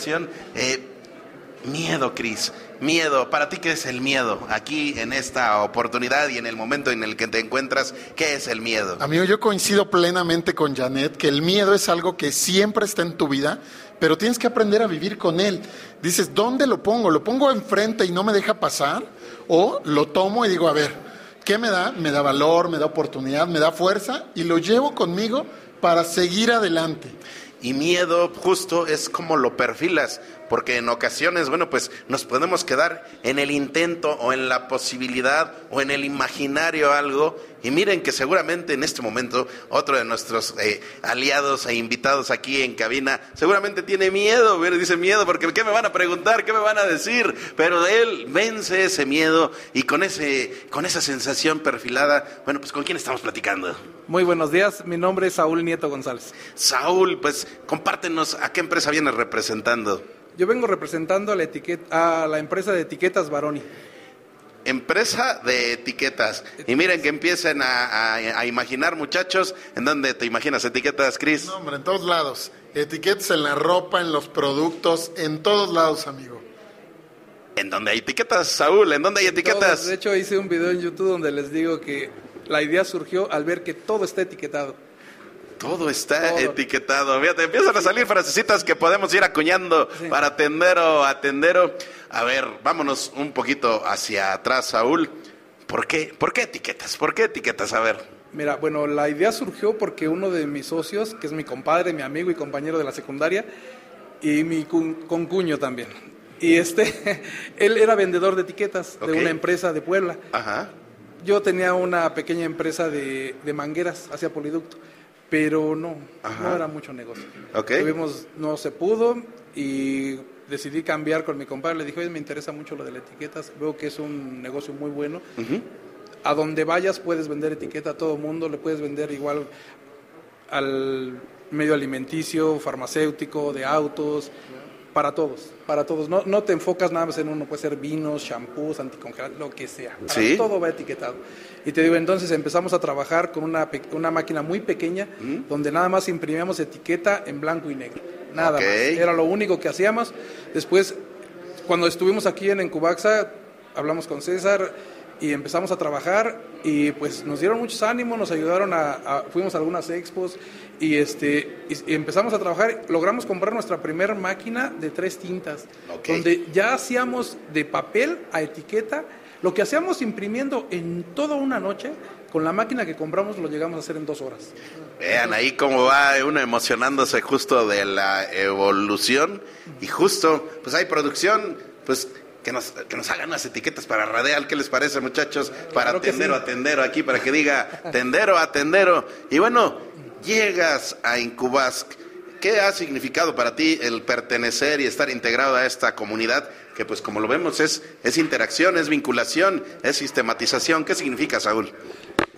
eh, miedo, Cris. Miedo, para ti, ¿qué es el miedo? Aquí en esta oportunidad y en el momento en el que te encuentras, ¿qué es el miedo? Amigo, yo coincido plenamente con Janet que el miedo es algo que siempre está en tu vida, pero tienes que aprender a vivir con él. Dices, ¿dónde lo pongo? ¿Lo pongo enfrente y no me deja pasar? ¿O lo tomo y digo, a ver, ¿qué me da? Me da valor, me da oportunidad, me da fuerza y lo llevo conmigo para seguir adelante. Y miedo justo es como lo perfilas, porque en ocasiones, bueno, pues nos podemos quedar en el intento o en la posibilidad o en el imaginario algo. Y miren que seguramente en este momento otro de nuestros eh, aliados e invitados aquí en cabina seguramente tiene miedo, dice miedo porque ¿qué me van a preguntar? ¿Qué me van a decir? Pero él vence ese miedo y con, ese, con esa sensación perfilada, bueno, pues ¿con quién estamos platicando? Muy buenos días, mi nombre es Saúl Nieto González. Saúl, pues compártenos a qué empresa vienes representando. Yo vengo representando a la, etiqueta, a la empresa de etiquetas Baroni. Empresa de etiquetas. Y miren que empiecen a, a- a imaginar, muchachos, ¿en dónde te imaginas etiquetas, Cris? No, hombre, en todos lados. Etiquetas en la ropa, en los productos, en todos lados, amigo. ¿En dónde hay etiquetas, Saúl? ¿En dónde hay etiquetas? Todos, de hecho, hice un video en YouTube donde les digo que la idea surgió al ver que todo está etiquetado. Todo está Todo. etiquetado. Fíjate, empiezan a salir frasecitas que podemos ir acuñando Sí. para tendero a tendero. A ver, vámonos un poquito hacia atrás, Saúl. ¿Por qué? ¿Por qué etiquetas? ¿Por qué etiquetas? A ver. Mira, bueno, la idea surgió porque uno de mis socios, que es mi compadre, mi amigo y compañero de la secundaria, y mi cu- concuño también. Y este, él era vendedor de etiquetas de una empresa de Puebla. Ajá. Yo tenía una pequeña empresa de, de mangueras hacia Poliducto, pero no, Ajá. no era mucho negocio. Ok. Tuvimos, no se pudo y decidí cambiar con mi compadre. Le dije, oye, me interesa mucho lo de las etiquetas, veo que es un negocio muy bueno. A donde vayas puedes vender etiqueta a todo mundo, le puedes vender igual al medio alimenticio, farmacéutico, de autos, para todos, para todos. No, no te enfocas nada más en uno, puede ser vinos, shampoos, anticongelantes, lo que sea. Para Sí. Todo va etiquetado. Y te digo, entonces empezamos a trabajar con una, una máquina muy pequeña, donde nada más imprimíamos etiqueta en blanco y negro. Nada más. Era lo único que hacíamos. Después, cuando estuvimos aquí en Encubaxa, hablamos con César y empezamos a trabajar y pues nos dieron muchos ánimos, nos ayudaron a, a- fuimos a algunas expos y este y, y empezamos a trabajar, logramos comprar nuestra primera máquina de tres tintas, Ok. donde ya hacíamos de papel a etiqueta, lo que hacíamos imprimiendo en toda una noche, con la máquina que compramos lo llegamos a hacer en dos horas. Vean ahí cómo va uno emocionándose justo de la evolución y justo, pues hay producción, pues que nos, que nos hagan unas etiquetas para Radial, ¿qué les parece muchachos? Para Claro tendero sí. a tendero aquí, para que diga tendero a tendero. Y bueno, llegas a Incubask. ¿Qué ha significado para ti el pertenecer y estar integrado a esta comunidad? Que pues como lo vemos es, es interacción, es vinculación, es sistematización. ¿Qué significa, Saúl?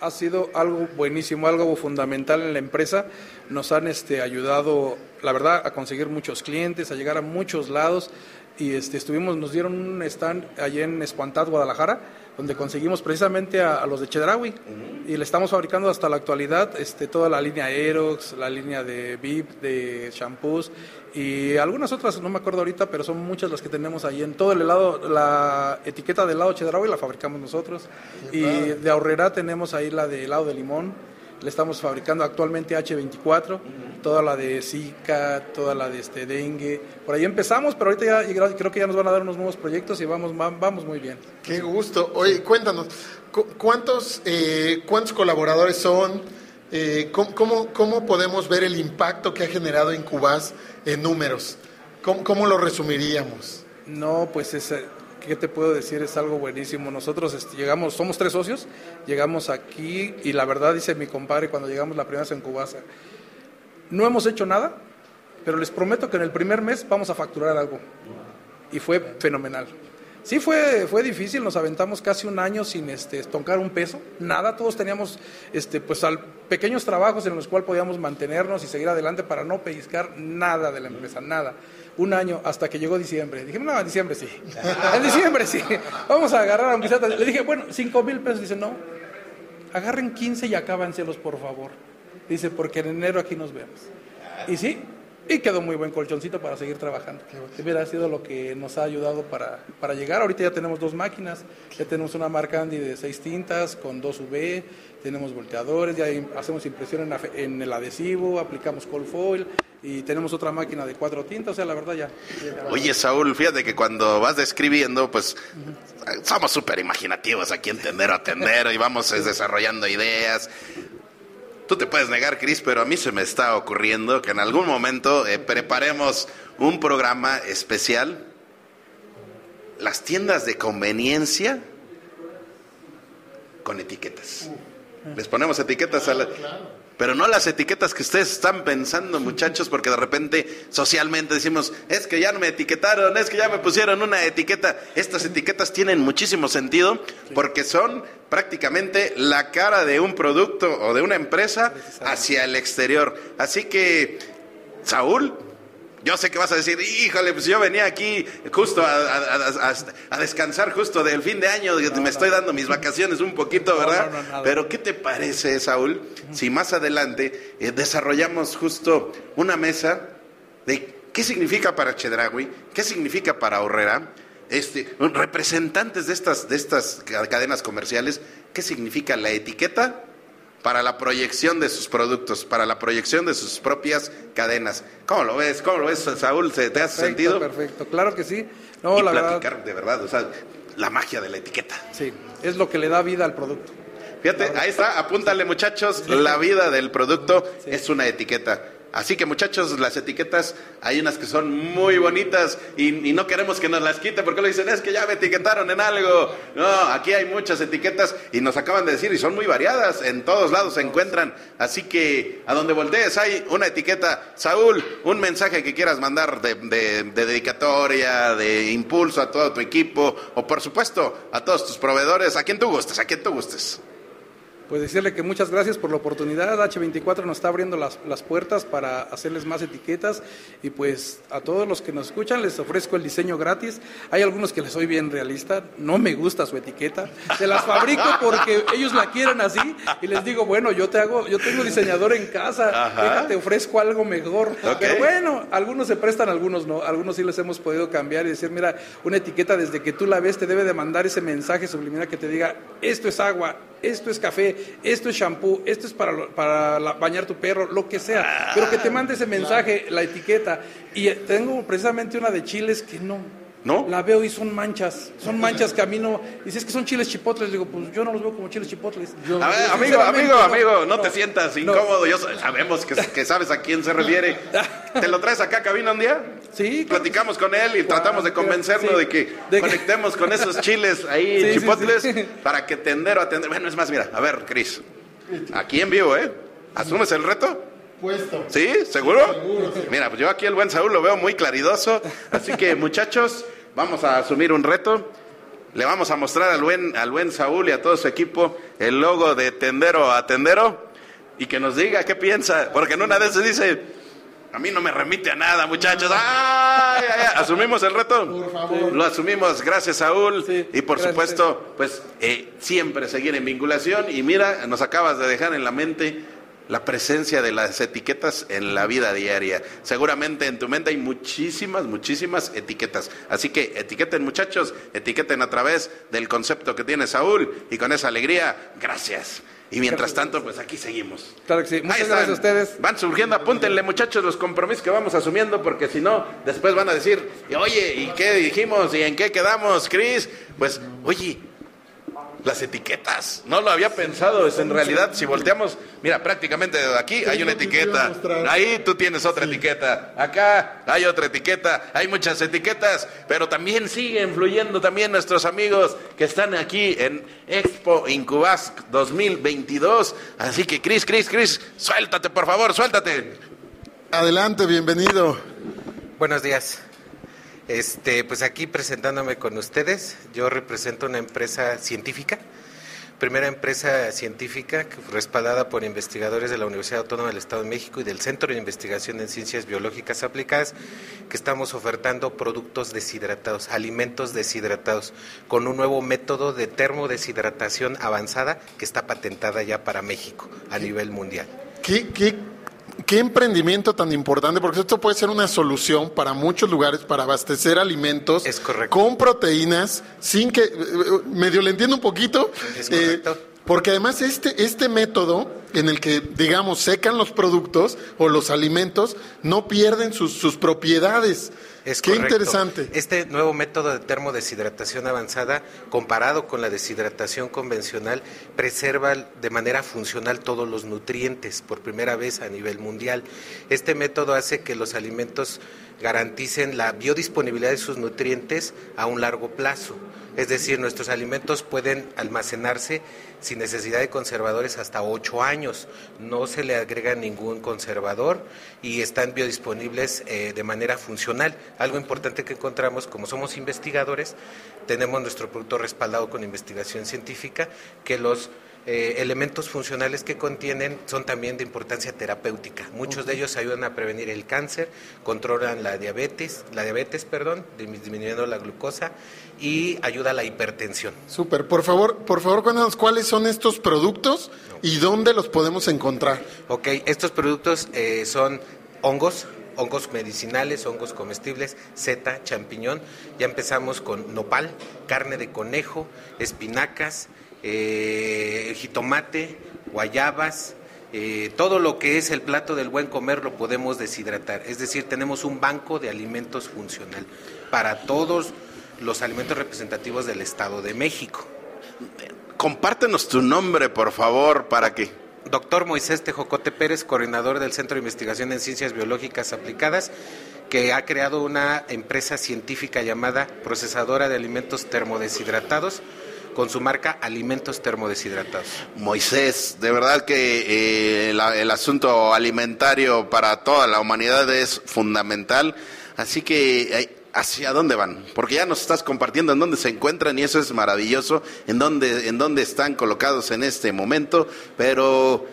ha sido algo buenísimo, algo fundamental en la empresa. Nos han este, ayudado, la verdad, a conseguir muchos clientes, a llegar a muchos lados. Y este, estuvimos, nos dieron un stand allí en Espantat, Guadalajara, donde conseguimos precisamente a, a los de Chedraui. Y le estamos fabricando hasta la actualidad este, toda la línea Aerox, la línea de VIP, de shampoos y algunas otras, no me acuerdo ahorita, pero son muchas las que tenemos ahí. En todo el helado, la etiqueta del helado Chedraui la fabricamos nosotros. Y de ahorrera tenemos ahí la de helado de limón. Le estamos fabricando actualmente H24, toda la de Zika, toda la de este dengue. Por ahí empezamos, pero ahorita ya creo que ya nos van a dar unos nuevos proyectos y vamos, va- vamos muy bien. Qué gusto. Oye, cuéntanos, cu- ¿cuántos, eh, cuántos colaboradores son? Eh, ¿cómo, cómo, cómo podemos ver el impacto que ha generado Incubas en números? ¿Cómo, cómo lo resumiríamos? No, pues es, eh, ¿qué te puedo decir? Es algo buenísimo. Nosotros este, llegamos, somos tres socios, llegamos aquí y la verdad dice mi compadre cuando llegamos la primera vez en Cubasa, no hemos hecho nada, pero les prometo que en el primer mes vamos a facturar algo. Y fue fenomenal. Sí, fue, fue difícil, nos aventamos casi un año sin este, tocar un peso, nada, todos teníamos este, pues, al- pequeños trabajos en los cuales podíamos mantenernos y seguir adelante para no pellizcar nada de la empresa, nada. Un año hasta que llegó diciembre. Dije, no, en diciembre sí. En diciembre sí. Vamos a agarrar aunque sea. Le dije, bueno, cinco mil pesos. Dice, no, agarren 15 y acábanselos, por favor. Dice, porque en enero aquí nos vemos. Y sí, y quedó muy buen colchoncito para seguir trabajando. Hubiera sido lo que nos ha ayudado para, para llegar. Ahorita ya tenemos dos máquinas, ya tenemos una marca Andy de seis tintas con dos UV, tenemos volteadores, ya hacemos impresión en, la en el adhesivo, aplicamos cold foil y tenemos otra máquina de cuatro tintas. O sea, la verdad ya. Oye, Saúl, fíjate que cuando vas describiendo, pues somos súper imaginativos aquí en Tendero a Tendero y vamos desarrollando ideas. Tú te puedes negar, Cris, pero a mí se me está ocurriendo que en algún momento eh, preparemos un programa especial. Las tiendas de conveniencia con etiquetas. Les ponemos etiquetas a la... Pero no las etiquetas que ustedes están pensando, muchachos, porque de repente socialmente decimos, es que ya no me etiquetaron, es que ya me pusieron una etiqueta. Estas etiquetas tienen muchísimo sentido porque son prácticamente la cara de un producto o de una empresa hacia el exterior. Así que, Saúl, yo sé que vas a decir, híjole, pues yo venía aquí justo a, a- a- a- a descansar justo del fin de año, me estoy dando mis vacaciones un poquito, ¿verdad? no. Pero ¿qué te parece, Saúl, si más adelante eh, desarrollamos justo una mesa de qué significa para Chedraui, qué significa para Horrera, este, representantes de estas, de estas ca- cadenas comerciales, qué significa la etiqueta para la proyección de sus productos, para la proyección de sus propias cadenas. ¿Cómo lo ves? ¿Cómo lo ves, Saúl? ¿Te, te hace Perfecto, sentido? Perfecto, claro que sí. No, y la verdad, platicar de verdad, o sea, la magia de la etiqueta. sí, es lo que le da vida al producto. Fíjate, ahí está, apúntale muchachos, la vida del producto es una etiqueta. Así que muchachos, las etiquetas, hay unas que son muy bonitas y, no queremos que nos las quiten porque lo dicen, es que ya me etiquetaron en algo. No, aquí hay muchas etiquetas y nos acaban de decir y son muy variadas, en todos lados se encuentran. Así que a donde voltees hay una etiqueta. Saúl, un mensaje que quieras mandar de, de- de dedicatoria, de impulso a todo tu equipo o por supuesto a todos tus proveedores, a quien tú gustes, a quien tú gustes. Pues decirle que muchas gracias por la oportunidad. H24 nos está abriendo las, las puertas para hacerles más etiquetas y pues a todos los que nos escuchan les ofrezco el diseño gratis. Hay algunos que les soy bien realista, no me gusta su etiqueta. Se las fabrico porque ellos la quieren así y les digo, bueno, yo te hago, yo tengo diseñador en casa, déjate, ofrezco algo mejor. Pero bueno, algunos se prestan, algunos no. Algunos sí les hemos podido cambiar y decir, mira, una etiqueta desde que tú la ves te debe de mandar ese mensaje subliminal que te diga, esto es agua, esto es café, esto es shampoo, esto es para, lo- para la- bañar tu perro, lo que sea. Pero que te mande ese mensaje, la etiqueta. Y eh, tengo precisamente una de chiles que no. ¿No? La veo y son manchas, son manchas que a mí no. Dices que son chiles chipotles, digo, pues yo no los veo como chiles chipotles. Yo- A ver, yo amigo, amigo, no, amigo, no, no, te sientas no. incómodo. Yo sa- sabemos que, que sabes a quién se refiere. ¿Te lo traes acá a cabina un día? Sí. Platicamos con él y tratamos de convencerlo Sí. de que De que- conectemos con esos chiles ahí Sí, chipotles sí. para que tendero a tender. Bueno, es más, mira, a ver, Cris, aquí en vivo, ¿eh? ¿Asumes el reto? Puesto. ¿Sí? ¿Seguro? Mira, pues yo aquí el buen Saúl lo veo muy claridoso. Así que, muchachos, vamos a asumir un reto. Le vamos a mostrar al buen, al buen Saúl y a todo su equipo el logo de Tendero a Tendero y que nos diga qué piensa. Porque en una de esas dice, a mí no me remite a nada, muchachos. ¡Ay, ay, ay! ¿Asumimos el reto? Por favor. Lo asumimos, gracias Saúl. Sí, y por gracias. supuesto, pues eh, siempre seguir en vinculación. Y mira, nos acabas de dejar en la mente la presencia de las etiquetas en la vida diaria. Seguramente en tu mente hay muchísimas, muchísimas etiquetas. Así que etiqueten muchachos, etiqueten a través del concepto que tiene Saúl y con esa alegría, gracias. Y mientras tanto, pues aquí seguimos. Claro que sí. Muchas están. gracias a ustedes. Van surgiendo, apúntenle muchachos los compromisos que vamos asumiendo, porque si no, después van a decir, oye, ¿y qué dijimos? ¿Y en qué quedamos, Cris? Pues, oye, las etiquetas, no lo había pensado, es en realidad, si volteamos, mira, prácticamente de aquí hay una etiqueta, ahí tú tienes otra etiqueta, acá hay otra etiqueta, hay muchas etiquetas, pero también siguen fluyendo también nuestros amigos que están aquí en Expo Incubasc 2022, así que Cris, Cris, Cris, suéltate por favor, suéltate. Adelante, bienvenido. Buenos días. Este, pues aquí presentándome con ustedes, yo represento una empresa científica, primera empresa científica respaldada por investigadores de la Universidad Autónoma del Estado de México y del Centro de Investigación en Ciencias Biológicas Aplicadas, que estamos ofertando productos deshidratados, alimentos deshidratados, con un nuevo método de termodeshidratación avanzada que está patentada ya para México a nivel mundial. ¿Qué, qué, qué emprendimiento tan importante? Porque esto puede ser una solución para muchos lugares para abastecer alimentos Es con proteínas, sin que. eh, eh, medio le entiendo un poquito. Es eh. Porque además este, este método en el que, digamos, secan los productos o los alimentos, no pierden sus, sus propiedades. Es Qué correcto. interesante. Este nuevo método de termodeshidratación avanzada, comparado con la deshidratación convencional, preserva de manera funcional todos los nutrientes por primera vez a nivel mundial. Este método hace que los alimentos garanticen la biodisponibilidad de sus nutrientes a un largo plazo. Es decir, nuestros alimentos pueden almacenarse sin necesidad de conservadores hasta 8 años. No se le agrega ningún conservador y están biodisponibles eh, de manera funcional. Algo importante que encontramos, como somos investigadores, tenemos nuestro producto respaldado con investigación científica, que los eh, elementos funcionales que contienen son también de importancia terapéutica. Muchos de ellos ayudan a prevenir el cáncer, controlan la diabetes, la diabetes, perdón, disminuyendo la glucosa y ayuda a la hipertensión. Súper. Por favor, por favor, cuéntanos cuáles son estos productos y dónde los podemos encontrar. Ok, estos productos eh, son hongos, hongos medicinales, hongos comestibles, seta, champiñón. Ya empezamos con nopal, carne de conejo, espinacas, eh, jitomate, guayabas, eh, todo lo que es el plato del buen comer lo podemos deshidratar. Es decir, tenemos un banco de alimentos funcional para todos los alimentos representativos del Estado de México. Compártenos tu nombre, por favor, para que... Doctor Moisés Tejocote Pérez, coordinador del Centro de Investigación en Ciencias Biológicas Aplicadas, que ha creado una empresa científica llamada Procesadora de Alimentos Termodeshidratados con su marca Alimentos Termodeshidratados. Moisés, de verdad que eh, el asunto alimentario para toda la humanidad es fundamental, así que eh, ¿hacia dónde van? Porque ya nos estás compartiendo en dónde se encuentran y eso es maravilloso, en dónde, en dónde están colocados en este momento, pero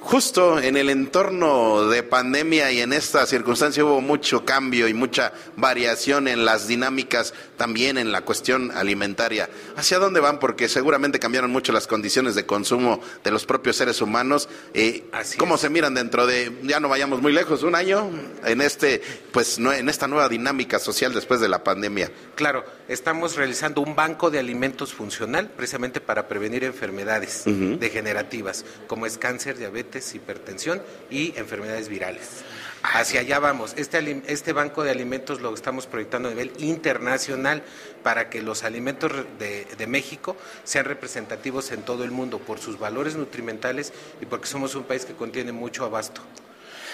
justo en el entorno de pandemia y en esta circunstancia hubo mucho cambio y mucha variación en las dinámicas, también en la cuestión alimentaria. ¿Hacia dónde van? Porque seguramente cambiaron mucho las condiciones de consumo de los propios seres humanos. Eh, Así ¿Cómo es. se miran dentro de, ya no vayamos muy lejos, un año en este, pues, no- en esta nueva dinámica social después de la pandemia? Claro, estamos realizando un banco de alimentos funcional precisamente para prevenir enfermedades degenerativas, como es cáncer, diabetes, hipertensión y enfermedades virales. Hacia allá vamos. Este, este banco de alimentos lo estamos proyectando a nivel internacional para que los alimentos de, de México sean representativos en todo el mundo por sus valores nutrimentales y porque somos un país que contiene mucho abasto.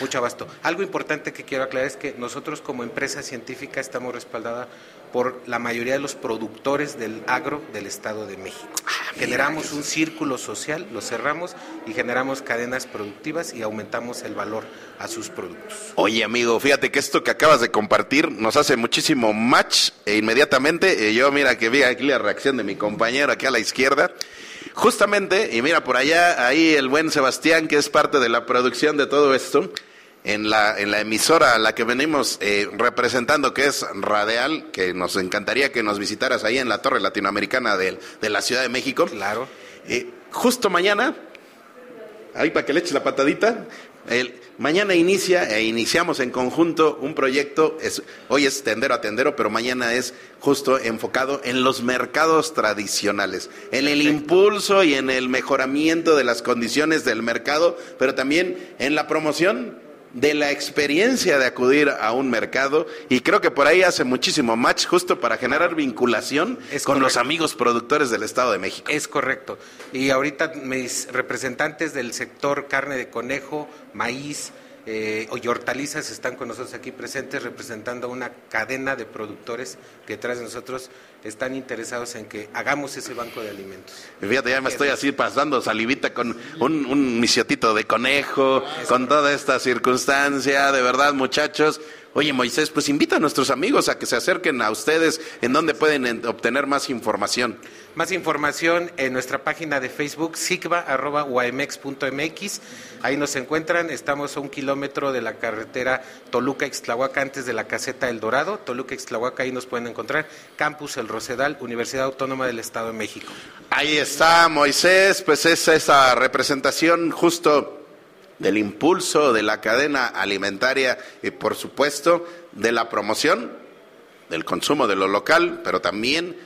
Mucho abasto. Algo importante que quiero aclarar es que nosotros como empresa científica estamos respaldada por la mayoría de los productores del agro del Estado de México. Generamos un círculo social, lo cerramos y generamos cadenas productivas y aumentamos el valor a sus productos. Oye, amigo, fíjate que esto que acabas de compartir nos hace muchísimo match e inmediatamente eh, yo mira que vi aquí la reacción de mi compañero aquí a la izquierda. Justamente, y mira por allá, ahí el buen Sebastián, que es parte de la producción de todo esto, en la, en la emisora a la que venimos eh, representando, que es Radial, que nos encantaría que nos visitaras ahí en la Torre Latinoamericana del- de, la Ciudad de México. Claro. Eh, justo mañana, ahí para que le eches la patadita, el, mañana inicia e iniciamos en conjunto un proyecto, es, hoy es tendero a tendero, pero mañana es justo enfocado en los mercados tradicionales, en el impulso y en el mejoramiento de las condiciones del mercado, pero también en la promoción de la experiencia de acudir a un mercado y creo que por ahí hace muchísimo match justo para generar vinculación Es con los amigos productores del Estado de México. Es correcto. Y ahorita mis representantes del sector carne de conejo, maíz eh, y hortalizas están con nosotros aquí presentes representando una cadena de productores que de nosotros están interesados en que hagamos ese banco de alimentos. Fíjate, ya me estoy así pasando salivita con un, un misiotito de conejo, con toda esta circunstancia, de verdad, muchachos. Oye, Moisés, pues invita a nuestros amigos a que se acerquen a ustedes en donde pueden en- obtener más información. Más información en nuestra página de Facebook, sigba.uamex.mx. Ahí nos encuentran. Estamos a un kilómetro de la carretera Toluca-Ixtlahuaca, antes de la caseta El Dorado. Toluca-Ixtlahuaca, ahí nos pueden encontrar. Campus El Rosedal, Universidad Autónoma del Estado de México. Ahí está, Moisés, pues es esa representación justo del impulso de la cadena alimentaria y por supuesto de la promoción del consumo de lo local, pero también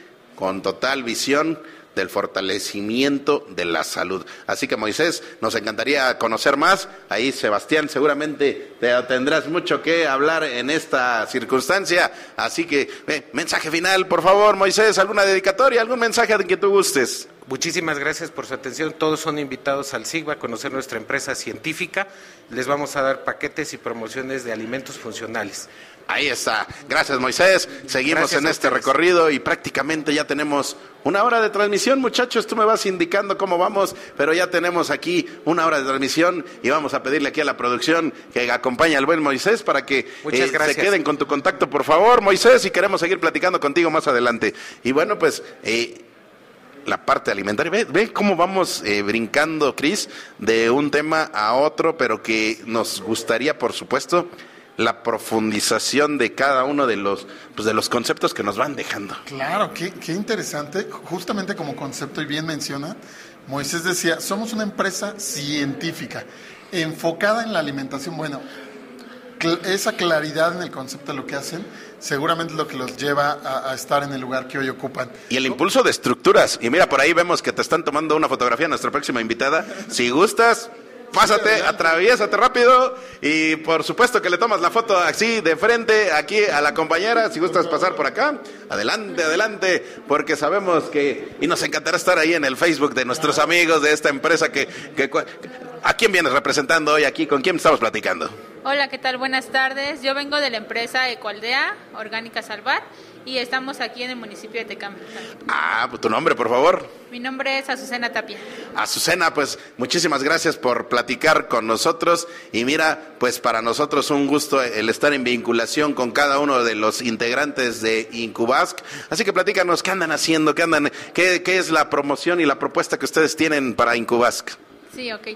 con total visión del fortalecimiento de la salud. Así que Moisés, nos encantaría conocer más. Ahí Sebastián seguramente te tendrás mucho que hablar en esta circunstancia. Así que eh, mensaje final, por favor, Moisés, alguna dedicatoria, algún mensaje de que tú gustes. Muchísimas gracias por su atención. Todos son invitados al SIGBA a conocer nuestra empresa científica. Les vamos a dar paquetes y promociones de alimentos funcionales. Ahí está. Gracias, Moisés. Seguimos Gracias en este recorrido y prácticamente ya tenemos una hora de transmisión, muchachos. Tú me vas indicando cómo vamos, pero ya tenemos aquí una hora de transmisión y vamos a pedirle aquí a la producción que acompañe al buen Moisés para que eh, se queden con tu contacto, por favor, Moisés, y queremos seguir platicando contigo más adelante. Y bueno, pues... eh, la parte alimentaria. Ve, ve cómo vamos eh, brincando, Cris, de un tema a otro, pero que nos gustaría, por supuesto, la profundización de cada uno de los, pues, de los conceptos que nos van dejando. Claro, qué, qué interesante. Justamente como concepto, y bien menciona, Moisés decía, somos una empresa científica, enfocada en la alimentación. Bueno, esa claridad en el concepto de lo que hacen seguramente es lo que los lleva a, a estar en el lugar que hoy ocupan. Y el impulso de estructuras. Y mira, por ahí vemos que te están tomando una fotografía nuestra próxima invitada. Si gustas, pásate, atraviésate rápido y por supuesto que le tomas la foto así de frente aquí a la compañera. Si gustas pasar por acá, adelante, adelante, porque sabemos que y nos encantará estar ahí en el Facebook de nuestros amigos de esta empresa que, que ¿a quién vienes representando hoy aquí? ¿Con quién estamos platicando? Hola, ¿qué tal? Buenas tardes. Yo vengo de la empresa Ecualdea Orgánica Salvar y estamos aquí en el municipio de Tecama. Ah, pues tu nombre, por favor. Mi nombre es Azucena Tapia. Azucena, pues muchísimas gracias por platicar con nosotros y mira, pues para nosotros un gusto el estar en vinculación con cada uno de los integrantes de Incubask. Así que platícanos qué andan haciendo, qué andan, qué, qué es la promoción y la propuesta que ustedes tienen para Incubask. Sí, ok.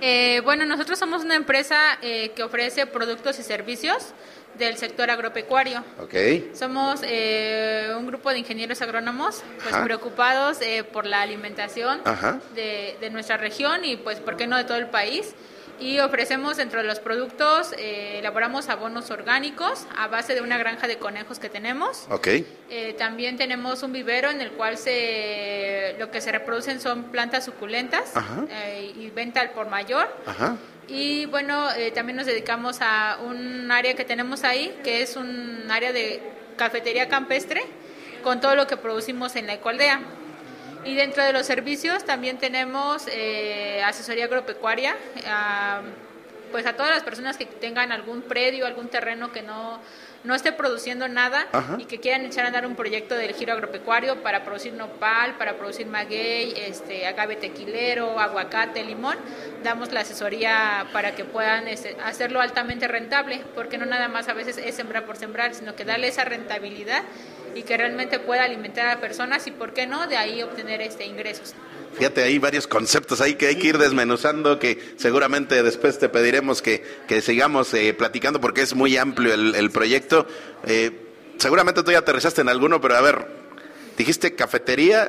Eh, bueno, nosotros somos una empresa eh, que ofrece productos y servicios del sector agropecuario. Ok. Somos eh, un grupo de ingenieros agrónomos pues, Ajá. preocupados eh, por la alimentación de, de nuestra región y, pues, ¿por qué no de todo el país? Y ofrecemos dentro de los productos, eh, elaboramos abonos orgánicos a base de una granja de conejos que tenemos. Ok. Eh, también tenemos un vivero en el cual se, lo que se reproducen son plantas suculentas Ajá. eh, y venta al por mayor. Ajá. Y bueno, también nos dedicamos a un área que tenemos ahí, que es un área de cafetería campestre, con todo lo que producimos en la ecualdea. Y dentro de los servicios también tenemos eh, asesoría agropecuaria, a, pues a todas las personas que tengan algún predio, algún terreno que no, no esté produciendo nada Ajá. y que quieran echar a andar un proyecto del giro agropecuario para producir nopal, para producir maguey, este, agave tequilero, aguacate, limón, damos la asesoría para que puedan este, hacerlo altamente rentable, porque no nada más a veces es sembrar por sembrar, sino que darle esa rentabilidad y que realmente pueda alimentar a personas y, ¿por qué no?, de ahí obtener este ingresos. Fíjate, hay varios conceptos ahí que hay que ir desmenuzando, que seguramente después te pediremos que, que sigamos eh, platicando porque es muy amplio el, el proyecto. Eh, seguramente tú ya aterrizaste en alguno, pero a ver, dijiste cafetería,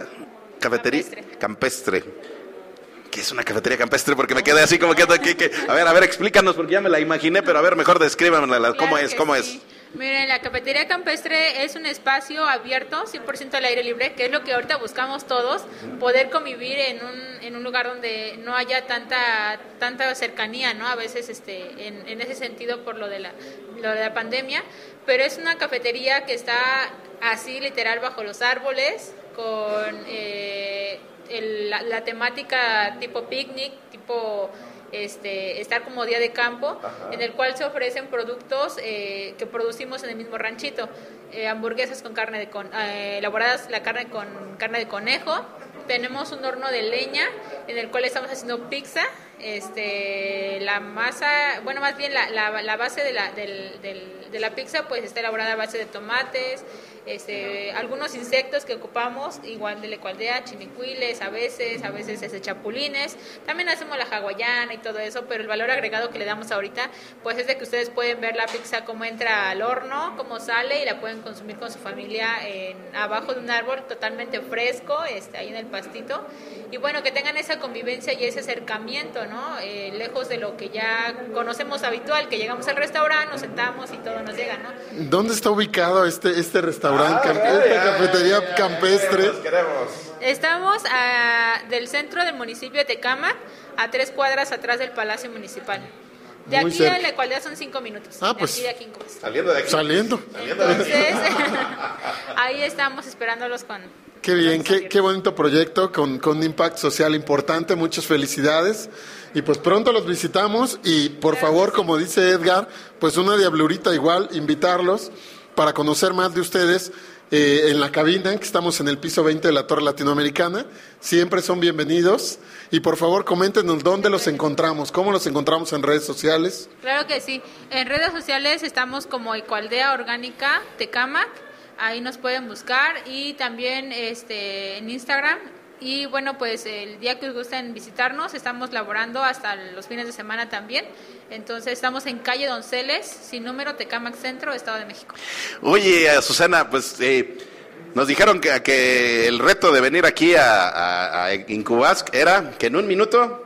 cafetería Campestre. campestre. ¿Qué es una cafetería campestre? Porque me quedé así como que, que- que- a ver, a ver, explícanos porque ya me la imaginé, pero a ver, mejor descríbanmela, ¿cómo Claro es? ¿Cómo sí. es? Miren, la cafetería campestre es un espacio abierto, 100% al aire libre, que es lo que ahorita buscamos todos, poder convivir en un, en un lugar donde no haya tanta tanta cercanía, ¿no? A veces este, en, ese sentido por lo de, la, lo de la pandemia, pero es una cafetería que está así literal bajo los árboles, con eh, la temática tipo picnic, tipo este, estar como día de campo, en el cual se ofrecen productos eh, que producimos en el mismo ranchito. Eh, hamburguesas con carne de con, eh, elaboradas la carne con carne de conejo. Tenemos un horno de leña en el cual estamos haciendo pizza. Este, la masa, bueno, más bien la, la, la base de la, del- del- de la pizza pues está elaborada a base de tomates, este, algunos insectos que ocupamos, igual de la ecualdea, chinicuiles, a veces, a veces este, chapulines. También hacemos la hawaiana y todo eso, pero el valor agregado que le damos ahorita, pues es de que ustedes pueden ver la pizza cómo entra al horno, cómo sale y la pueden consumir con su familia en, abajo de un árbol totalmente fresco, este, ahí en el pastito. Y bueno, que tengan esa convivencia y ese acercamiento, ¿no? Eh, lejos de lo que ya conocemos habitual, que llegamos al restaurante, nos sentamos y todo nos llega, ¿no? ¿Dónde está ubicado este, este restaurante, esta cafetería campestre? Estamos ah, del centro del municipio de Tecama, a tres cuadras atrás del Palacio Municipal. De Muy aquí cerca. a la ecualdea son cinco minutos. Ah, de pues. aquí de aquí. Saliendo de aquí. Saliendo. Entonces, ahí estamos esperándolos con... Qué bien, qué, qué bonito proyecto con, con un impacto social importante. Muchas felicidades. Y pues pronto los visitamos y por favor, como dice Edgar, pues una diablurita igual, invitarlos para conocer más de ustedes eh, en la cabina, que estamos en el piso 20 de la Torre Latinoamericana. Siempre son bienvenidos. Y por favor, coméntenos dónde los encontramos, cómo los encontramos en redes sociales. Claro que sí. En redes sociales estamos como Ecualdea Orgánica Tecamac. Ahí nos pueden buscar y también este en Instagram. Y bueno, pues el día que os gusten visitarnos, estamos laborando hasta los fines de semana también. Entonces estamos en calle Donceles, sin número, Tecamac Centro, Estado de México. Oye, eh, Susana, pues eh, nos dijeron que, que el reto de venir aquí a, a, a Incubask era que en un minuto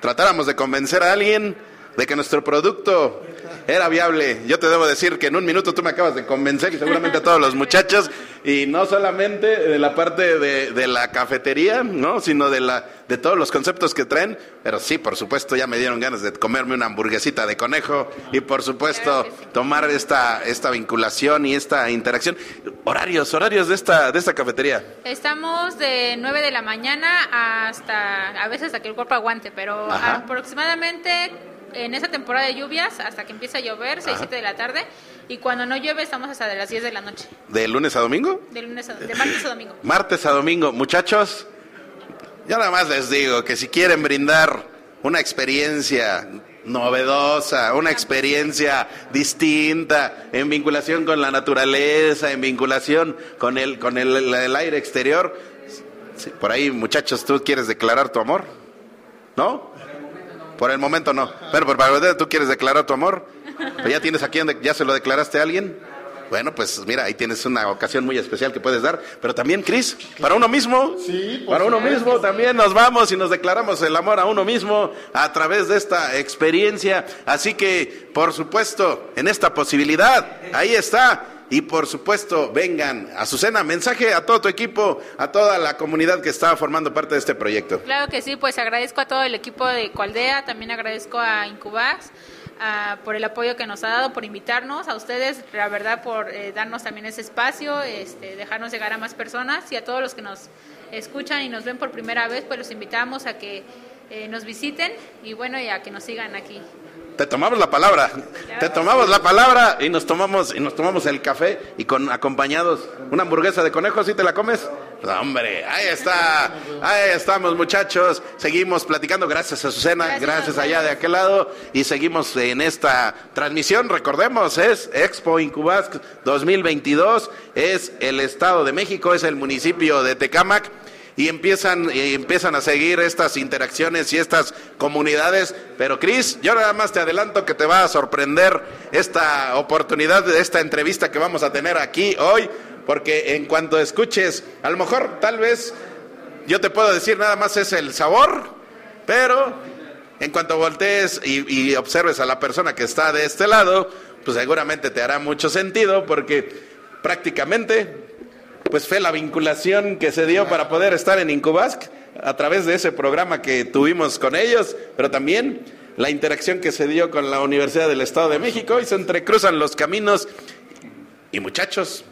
tratáramos de convencer a alguien de que nuestro producto era viable. Yo te debo decir que en un minuto tú me acabas de convencer y seguramente a todos los muchachos, y no solamente de la parte de, de la cafetería, ¿no? Sino de la de todos los conceptos que traen, pero sí, por supuesto, ya me dieron ganas de comerme una hamburguesita de conejo y por supuesto tomar esta esta vinculación y esta interacción. Horarios, horarios de esta de esta cafetería. Estamos de 9 de la mañana hasta a veces hasta que el cuerpo aguante, pero Ajá. aproximadamente en esa temporada de lluvias hasta que empieza a llover, 6, 7 de la tarde, y cuando no llueve estamos hasta de las 10 de la noche, ¿De lunes a domingo? de lunes a, de martes a domingo. Martes a domingo. Muchachos, yo nada más les digo que si quieren brindar una experiencia novedosa, una experiencia distinta, en vinculación con la naturaleza, en vinculación con el, con el, el aire exterior, sí, por ahí, muchachos, ¿tú quieres declarar tu amor? ¿No? Por el momento no. Pero por favor, ¿tú quieres declarar tu amor? ¿Pero ya tienes a quién, ya se lo declaraste a alguien? Bueno, pues mira, ahí tienes una ocasión muy especial que puedes dar. Pero también, Cris, para uno mismo, Sí, por para uno mismo también nos vamos y nos declaramos el amor a uno mismo a través de esta experiencia. Así que, por supuesto, en esta posibilidad, ahí está. Y por supuesto, vengan a su cena. Mensaje a todo tu equipo, a toda la comunidad que está formando parte de este proyecto. Claro que sí, pues agradezco a todo el equipo de Coaldea, también agradezco a Incubax ah, por el apoyo que nos ha dado, por invitarnos, a ustedes, la verdad, por eh, darnos también ese espacio, este, dejarnos llegar a más personas y a todos los que nos escuchan y nos ven por primera vez, pues los invitamos a que eh, nos visiten y bueno, y a que nos sigan aquí. Te tomamos la palabra, te tomamos la palabra y nos tomamos y nos tomamos el café y con acompañados una hamburguesa de conejo, ¿sí te la comes? No, hombre, ahí está, ahí estamos muchachos, seguimos platicando, gracias a Susana, Gracias, gracias, allá de aquel lado y seguimos en esta transmisión, recordemos, es Expo Incubasc 2022, es el Estado de México, es el municipio de Tecámac y empiezan, y empiezan a seguir estas interacciones y estas comunidades. Pero Cris, yo nada más te adelanto que te va a sorprender esta oportunidad de esta entrevista que vamos a tener aquí hoy, porque en cuanto escuches, a lo mejor tal vez yo te puedo decir nada más es el sabor, pero en cuanto voltees y, y observes a la persona que está de este lado, pues seguramente te hará mucho sentido porque prácticamente pues fue la vinculación que se dio para poder estar en Incubasc a través de ese programa que tuvimos con ellos, pero también la interacción que se dio con la Universidad del Estado de México y se entrecruzan los caminos. Y muchachos,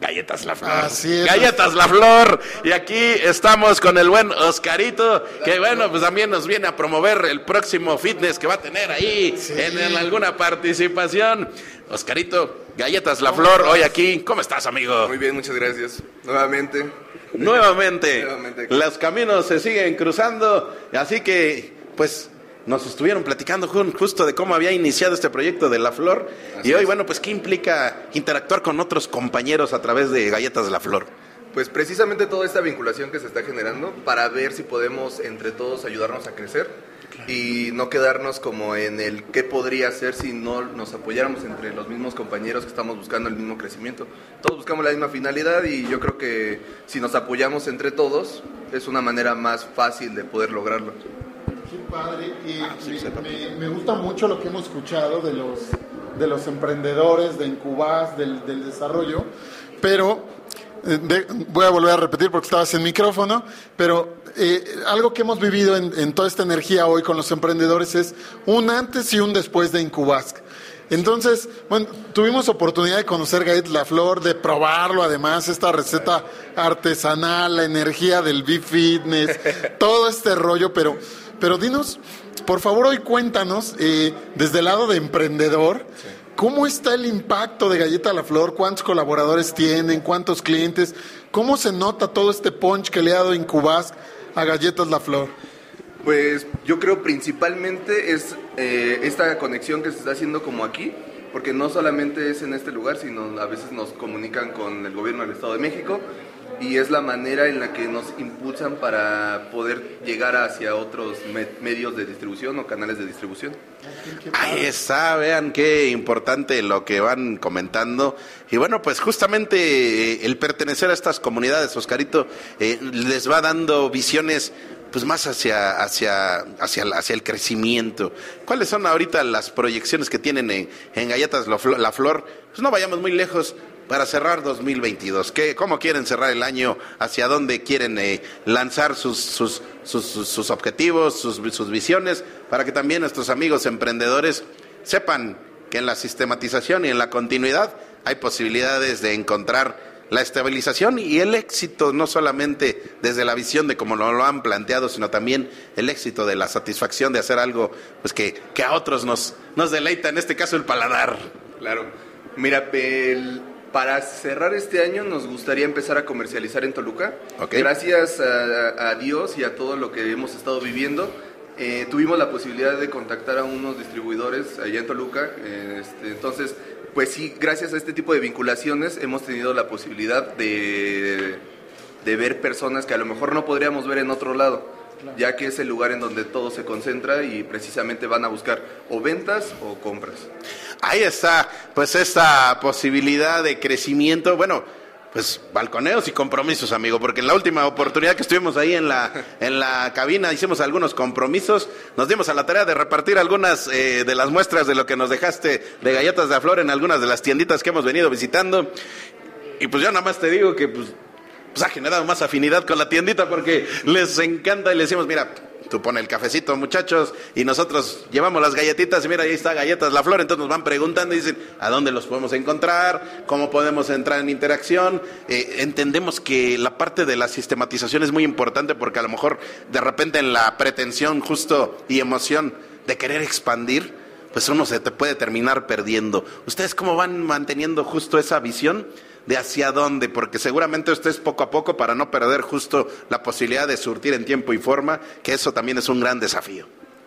galletas la flor. Así es. Galletas la flor. Y aquí estamos con el buen Oscarito, que bueno, pues también nos viene a promover el próximo fitness que va a tener ahí en, en alguna participación. Oscarito, galletas la flor, hoy aquí. ¿Cómo estás, amigo? Muy bien, muchas gracias. Nuevamente. Nuevamente, Nuevamente. los caminos se siguen cruzando, así que, pues, nos estuvieron platicando justo de cómo había iniciado este proyecto de La Flor. Así y hoy, es. bueno, pues, ¿qué implica interactuar con otros compañeros a través de Galletas La Flor? Pues precisamente toda esta vinculación que se está generando para ver si podemos entre todos ayudarnos a crecer y no quedarnos como en el qué podría ser si no nos apoyáramos entre los mismos compañeros que estamos buscando el mismo crecimiento. Todos buscamos la misma finalidad y yo creo que si nos apoyamos entre todos es una manera más fácil de poder lograrlo. Qué padre. Y me, me- me gusta mucho lo que hemos escuchado de los, de los emprendedores, de Incubas, del, del desarrollo. Pero de- voy a volver a repetir porque estabas en micrófono. Pero eh, algo que hemos vivido en, en toda esta energía hoy con los emprendedores es un antes y un después de Incubasc. Entonces, bueno, tuvimos oportunidad de conocer Gaet La Flor, de probarlo además, esta receta artesanal, la energía del B-Fitness, todo este rollo, pero, pero dinos, por favor, hoy cuéntanos, eh, desde el lado de emprendedor, ¿cómo está el impacto de Galleta La Flor? ¿Cuántos colaboradores tienen? ¿Cuántos clientes? ¿Cómo se nota todo este punch que le ha dado Incubas a Galletas La Flor? Pues yo creo principalmente es eh, esta conexión que se está haciendo como aquí, porque no solamente es en este lugar, sino a veces nos comunican con el gobierno del Estado de México y es la manera en la que nos impulsan para poder llegar hacia otros me- medios de distribución o canales de distribución. Ahí está, vean qué importante lo que van comentando. Y bueno, pues justamente eh, el pertenecer a estas comunidades, Oscarito, eh, les va dando visiones pues más hacia, hacia, hacia, hacia el crecimiento. ¿Cuáles son ahorita las proyecciones que tienen en, en Galletas La Flor? Pues no vayamos muy lejos para cerrar 2022. ¿Qué, ¿Cómo quieren cerrar el año? ¿Hacia dónde quieren eh, lanzar sus, sus, sus, objetivos, sus, visiones? Para que también nuestros amigos emprendedores sepan que en la sistematización y en la continuidad hay posibilidades de encontrar la estabilización y el éxito, no solamente desde la visión de cómo lo, lo han planteado, sino también el éxito de la satisfacción de hacer algo pues que, que a otros nos, nos deleita, en este caso el paladar. Claro. Mira, el- para cerrar este año nos gustaría empezar a comercializar en Toluca. Ok. Gracias a, a Dios y a todo lo que hemos estado viviendo, eh, tuvimos la posibilidad de contactar a unos distribuidores allá en Toluca. eh, este, entonces, pues sí, gracias a este tipo de vinculaciones hemos tenido la posibilidad de, de ver personas que a lo mejor no podríamos ver en otro lado, ya que es el lugar en donde todo se concentra y precisamente van a buscar o ventas o compras. Ahí está, pues esta posibilidad de crecimiento, bueno, pues balconeos y compromisos, amigo, porque en la última oportunidad que estuvimos ahí en la, en la cabina hicimos algunos compromisos, nos dimos a la tarea de repartir algunas eh, de las muestras de lo que nos dejaste de galletas de flor en algunas de las tienditas que hemos venido visitando. Y pues yo nada más te digo que pues, pues ha generado más afinidad con la tiendita porque les encanta y les decimos, mira, tú pon el cafecito, muchachos, y nosotros llevamos las galletitas y mira, ahí está galletas la flor, entonces nos van preguntando y dicen, ¿a dónde los podemos encontrar? ¿Cómo podemos entrar en interacción? Eh, entendemos que la parte de la sistematización es muy importante porque a lo mejor de repente en la pretensión justo y emoción de querer expandir, pues uno se te puede terminar perdiendo. ¿Ustedes cómo van manteniendo justo esa visión de hacia dónde? Porque seguramente ustedes poco a poco para no perder justo la posibilidad de surtir en tiempo y forma, que eso también es un gran desafío.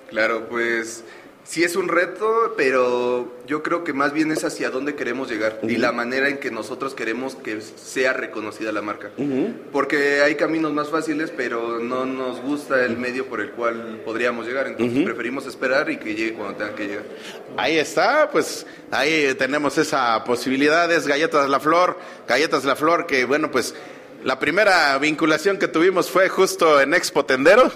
Claro, pues sí es un reto, pero yo creo que más bien es hacia dónde queremos llegar y la manera en que nosotros queremos que sea reconocida la marca. Porque hay caminos más fáciles, pero no nos gusta el medio por el cual podríamos llegar, entonces preferimos esperar y que llegue cuando tenga que llegar. Ahí está, pues ahí tenemos esa posibilidad, es Galletas La Flor, Galletas La Flor, que bueno, pues la primera vinculación que tuvimos fue justo en Expo Tendero,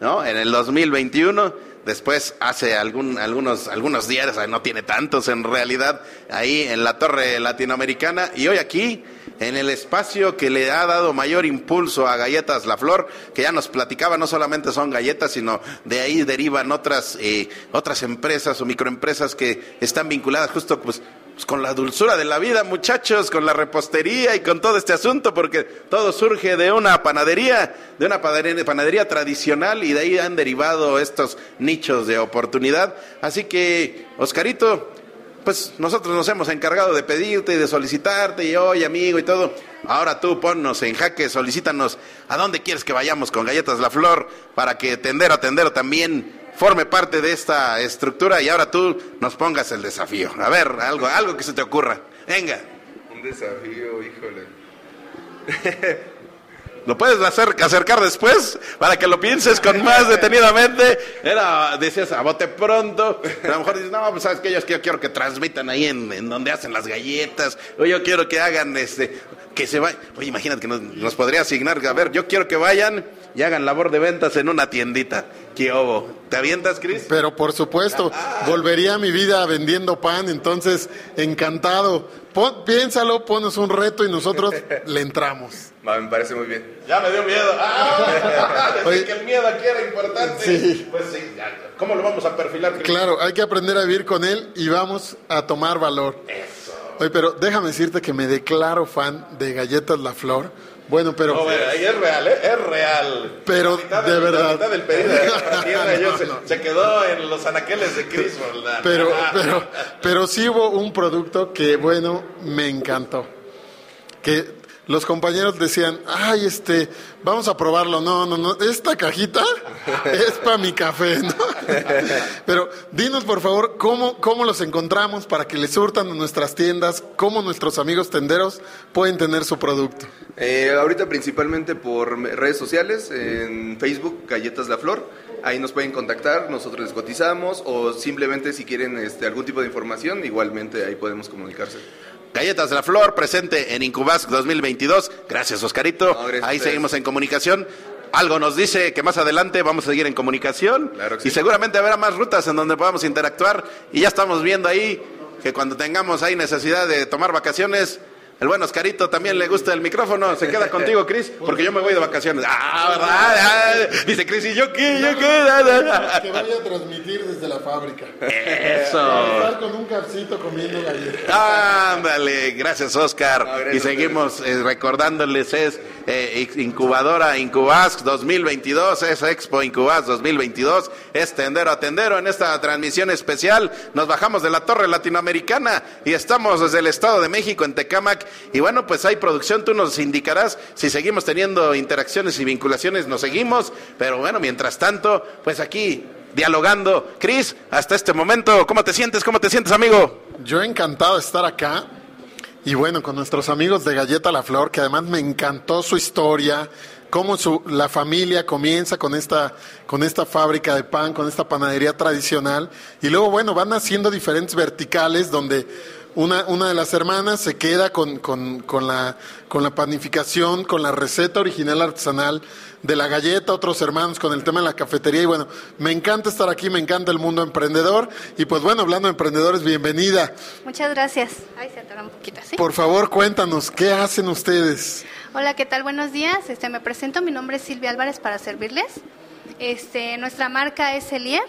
¿no? En el 2021. Después, hace algún, algunos, algunos días, no tiene tantos en realidad, ahí en la Torre Latinoamericana. Y hoy aquí, en el espacio que le ha dado mayor impulso a Galletas La Flor, que ya nos platicaba, no solamente son galletas, sino de ahí derivan otras, eh, otras empresas o microempresas que están vinculadas justo pues, pues, con la dulzura de la vida, muchachos, con la repostería y con todo este asunto, porque todo surge de una panadería, de una panadería, tradicional y de ahí han derivado estos nichos de oportunidad. Así que, Oscarito, pues nosotros nos hemos encargado de pedirte y de solicitarte y oye amigo y todo. Ahora tú ponnos en jaque, solicítanos a dónde quieres que vayamos con Galletas La Flor para que Tendero Tendero también forme parte de esta estructura y ahora tú nos pongas el desafío. A ver, algo, algo que se te ocurra. Venga, Un desafío, híjole. lo puedes hacer, acercar después para que lo pienses con más detenidamente. Era, decías, a bote pronto. A lo mejor dices, no, pues sabes que yo, yo quiero que transmitan ahí en, en donde hacen las galletas. O yo quiero que hagan este, que se vayan. Oye, imagínate que nos, nos podría asignar, a ver, yo quiero que vayan y hagan labor de ventas en una tiendita. ¿Qué obo? ¿Te avientas, Cris? Pero por supuesto, volvería a mi vida vendiendo pan, entonces encantado. Pon- piénsalo, pones un reto y nosotros le entramos. Va, me parece muy bien. Ya me dio miedo. Ah, Oye. que el miedo aquí era importante. Sí. Pues sí, ya. ¿cómo lo vamos a perfilar? Cris? Claro, hay que aprender a vivir con él y vamos a tomar valor. Oye, pero déjame decirte que me declaro fan de Galletas La Flor. Bueno, pero... No, ahí es real, ¿eh? Es real. Pero, La de verdad. La del pedido de yo No, se, no. se quedó en los anaqueles de Cris. ¿verdad? Pero, Ah. pero, pero sí hubo un producto que, bueno, me encantó. Que los compañeros decían, ay, este, vamos a probarlo. No, no, no, esta cajita es para mi café, ¿no? Pero dinos, por favor, cómo, cómo los encontramos para que les surtan en nuestras tiendas, cómo nuestros amigos tenderos pueden tener su producto. Eh, ahorita principalmente por redes sociales, en Facebook, Galletas La Flor. Ahí nos pueden contactar, nosotros les cotizamos o simplemente si quieren este, algún tipo de información, igualmente ahí podemos comunicarse. Galletas de la Flor, presente en Incubask 2022. Gracias, Oscarito. No, gracias a Ahí seguimos en comunicación. algo nos dice que más adelante vamos a seguir en comunicación Claro que y sí. seguramente habrá más rutas en donde podamos interactuar y ya estamos viendo ahí que cuando tengamos ahí necesidad de tomar vacaciones, el buen Oscarito también le gusta el micrófono, se queda contigo, Cris, porque yo me voy de vacaciones. Ah, ¿verdad? Ah, dice Cris, ¿y yo qué? ¿Yo qué? Que vaya a transmitir desde la fábrica. Eso. Estar con un cafecito comiendo galletas. Ándale, gracias Oscar. Y seguimos eh, recordándoles, es eh, incubadora Incubas 2022, es Expo Incubas 2022, es tendero a tendero en esta transmisión especial. Nos bajamos de la Torre Latinoamericana y estamos desde el Estado de México en Tecámac. Y bueno, pues hay producción, tú nos indicarás si seguimos teniendo interacciones y vinculaciones, nos seguimos. Pero bueno, mientras tanto, pues aquí dialogando. Cris, hasta este momento, ¿cómo te sientes? ¿Cómo te sientes, amigo? Yo encantado estar acá. Y bueno, con nuestros amigos de Galleta La Flor, que además me encantó su historia, cómo su, la familia comienza con esta, con esta fábrica de pan, con esta panadería tradicional. Y luego, bueno, van haciendo diferentes verticales donde una, una de las hermanas se queda con, con, con, la, con la panificación, con la receta original artesanal de la galleta, otros hermanos con el tema de la cafetería. Y bueno, me encanta estar aquí, me encanta el mundo emprendedor. Y pues bueno, hablando de emprendedores, bienvenida. Muchas gracias. Ay, se atora un poquito así. Por favor, cuéntanos, ¿qué hacen ustedes? Hola, ¿qué tal? Buenos días. Este, me presento, mi nombre es Silvia Álvarez para servirles. Este, nuestra marca es Elier.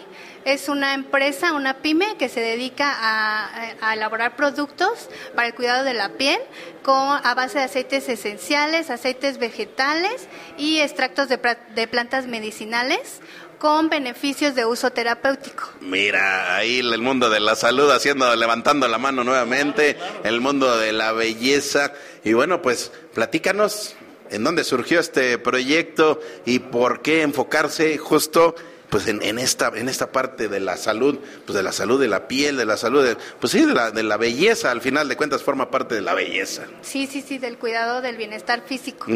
Es una empresa, una pyme que se dedica a, elaborar productos para el cuidado de la piel con, a base de aceites esenciales, aceites vegetales y extractos de, de plantas medicinales con beneficios de uso terapéutico. Mira, ahí el mundo de la salud haciendo, levantando la mano nuevamente, el mundo de la belleza. Y bueno, pues platícanos en dónde surgió este proyecto y por qué enfocarse justo pues en, en esta en esta parte de la salud, pues de la salud de la piel, de la salud de, pues sí, de la, de la belleza, al final de cuentas forma parte de la belleza. Sí, sí, sí, del cuidado del bienestar físico.